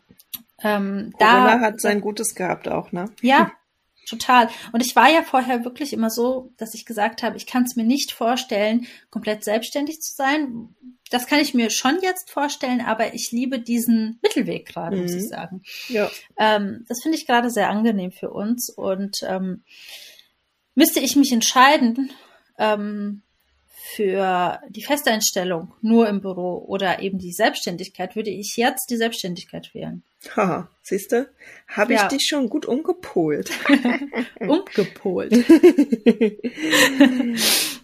[SPEAKER 2] Ähm, Corona da, hat sein Gutes gehabt auch, ne?
[SPEAKER 3] Ja, Total. Und ich war ja vorher wirklich immer so, dass ich gesagt habe, ich kann es mir nicht vorstellen, komplett selbstständig zu sein. Das kann ich mir schon jetzt vorstellen, aber ich liebe diesen Mittelweg gerade, mhm. muss ich sagen. Ja. Ähm, das finde ich gerade sehr angenehm für uns. Und ähm, müsste ich mich entscheiden, ähm, für die Festeinstellung nur im Büro oder eben die Selbstständigkeit, würde ich jetzt die Selbstständigkeit wählen.
[SPEAKER 2] Haha, siehst du? Habe ich ja. dich schon gut umgepolt.
[SPEAKER 3] umgepolt.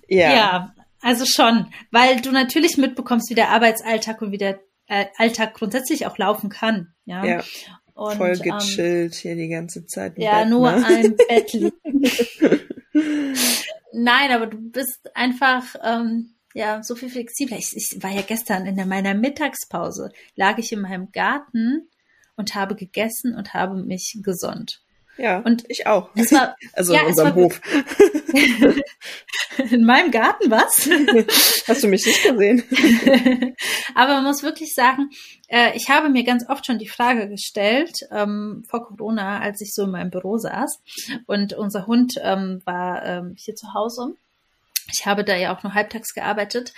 [SPEAKER 3] ja. ja, also schon, weil du natürlich mitbekommst, wie der Arbeitsalltag und wie der äh, Alltag grundsätzlich auch laufen kann. Ja. ja.
[SPEAKER 2] Und, Voll ähm, gechillt ähm, hier die ganze Zeit.
[SPEAKER 3] ja, Bett, nur ne? ein Bett liegen. Nein, aber du bist einfach ähm, ja so viel flexibler. Ich, ich war ja gestern in meiner Mittagspause, lag ich in meinem Garten und habe gegessen und habe mich gesonnt.
[SPEAKER 2] Ja, und ich auch.
[SPEAKER 3] Es war,
[SPEAKER 2] also ja, in unserem Hof.
[SPEAKER 3] in meinem Garten, was?
[SPEAKER 2] Hast du mich nicht gesehen?
[SPEAKER 3] Aber man muss wirklich sagen, äh, ich habe mir ganz oft schon die Frage gestellt, ähm, vor Corona, als ich so in meinem Büro saß und unser Hund ähm, war ähm, hier zu Hause. Ich habe da ja auch nur halbtags gearbeitet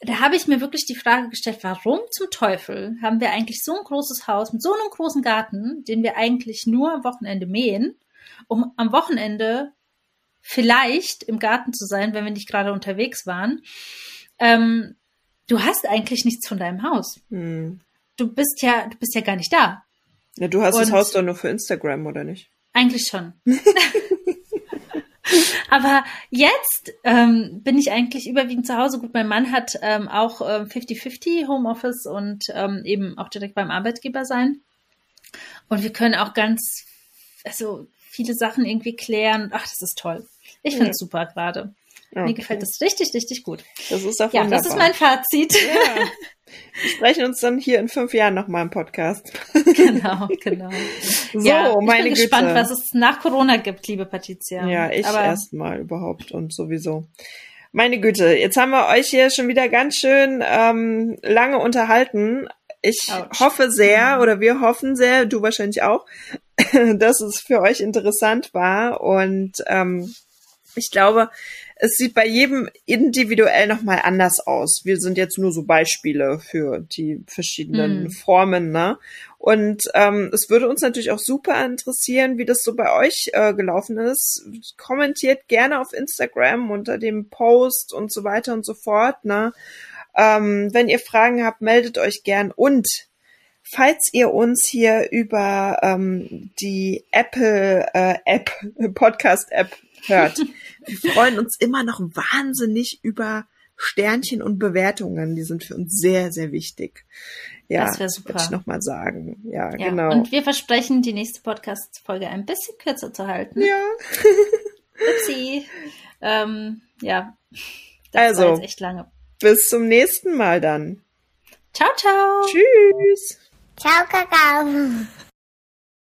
[SPEAKER 3] da habe ich mir wirklich die Frage gestellt, warum zum Teufel haben wir eigentlich so ein großes Haus mit so einem großen Garten, den wir eigentlich nur am Wochenende mähen, um am Wochenende vielleicht im Garten zu sein, wenn wir nicht gerade unterwegs waren. Ähm, du hast eigentlich nichts von deinem Haus. Hm. Du bist ja, du bist ja gar nicht da.
[SPEAKER 2] Ja, du hast Und das Haus doch nur für Instagram, oder nicht?
[SPEAKER 3] Eigentlich schon. Aber jetzt ähm, bin ich eigentlich überwiegend zu Hause. Gut, mein Mann hat ähm, auch 50-50 äh, Homeoffice und ähm, eben auch direkt beim Arbeitgeber sein. Und wir können auch ganz, also viele Sachen irgendwie klären. Ach, das ist toll. Ich finde es ja. super gerade. Okay. Mir gefällt das richtig, richtig gut.
[SPEAKER 2] Das ist auch
[SPEAKER 3] Ja,
[SPEAKER 2] wunderbar.
[SPEAKER 3] das ist mein Fazit. Ja.
[SPEAKER 2] Wir sprechen uns dann hier in fünf Jahren nochmal im Podcast.
[SPEAKER 3] Genau, genau.
[SPEAKER 2] So, ja,
[SPEAKER 3] ich
[SPEAKER 2] meine
[SPEAKER 3] bin
[SPEAKER 2] Güte.
[SPEAKER 3] gespannt, was es nach Corona gibt, liebe Patricia.
[SPEAKER 2] Ja, ich erstmal überhaupt und sowieso. Meine Güte, jetzt haben wir euch hier schon wieder ganz schön ähm, lange unterhalten. Ich Ouch. hoffe sehr, oder wir hoffen sehr, du wahrscheinlich auch, dass es für euch interessant war. Und ähm, ich glaube, es sieht bei jedem individuell nochmal anders aus. Wir sind jetzt nur so Beispiele für die verschiedenen mm. Formen, ne? Und ähm, es würde uns natürlich auch super interessieren, wie das so bei euch äh, gelaufen ist. Kommentiert gerne auf Instagram unter dem Post und so weiter und so fort, ne? Ähm, wenn ihr Fragen habt, meldet euch gern und Falls ihr uns hier über ähm, die Apple äh, App, Podcast App hört, wir freuen uns immer noch wahnsinnig über Sternchen und Bewertungen. Die sind für uns sehr, sehr wichtig. Ja, das wäre super. Wollte ich nochmal sagen. Ja, ja, genau.
[SPEAKER 3] Und wir versprechen, die nächste Podcast-Folge ein bisschen kürzer zu halten.
[SPEAKER 2] Ja.
[SPEAKER 3] Upsi. Ähm, ja. Das also, war jetzt echt lange.
[SPEAKER 2] Bis zum nächsten Mal dann.
[SPEAKER 3] Ciao, ciao.
[SPEAKER 2] Tschüss.
[SPEAKER 1] Ciao, Kakao.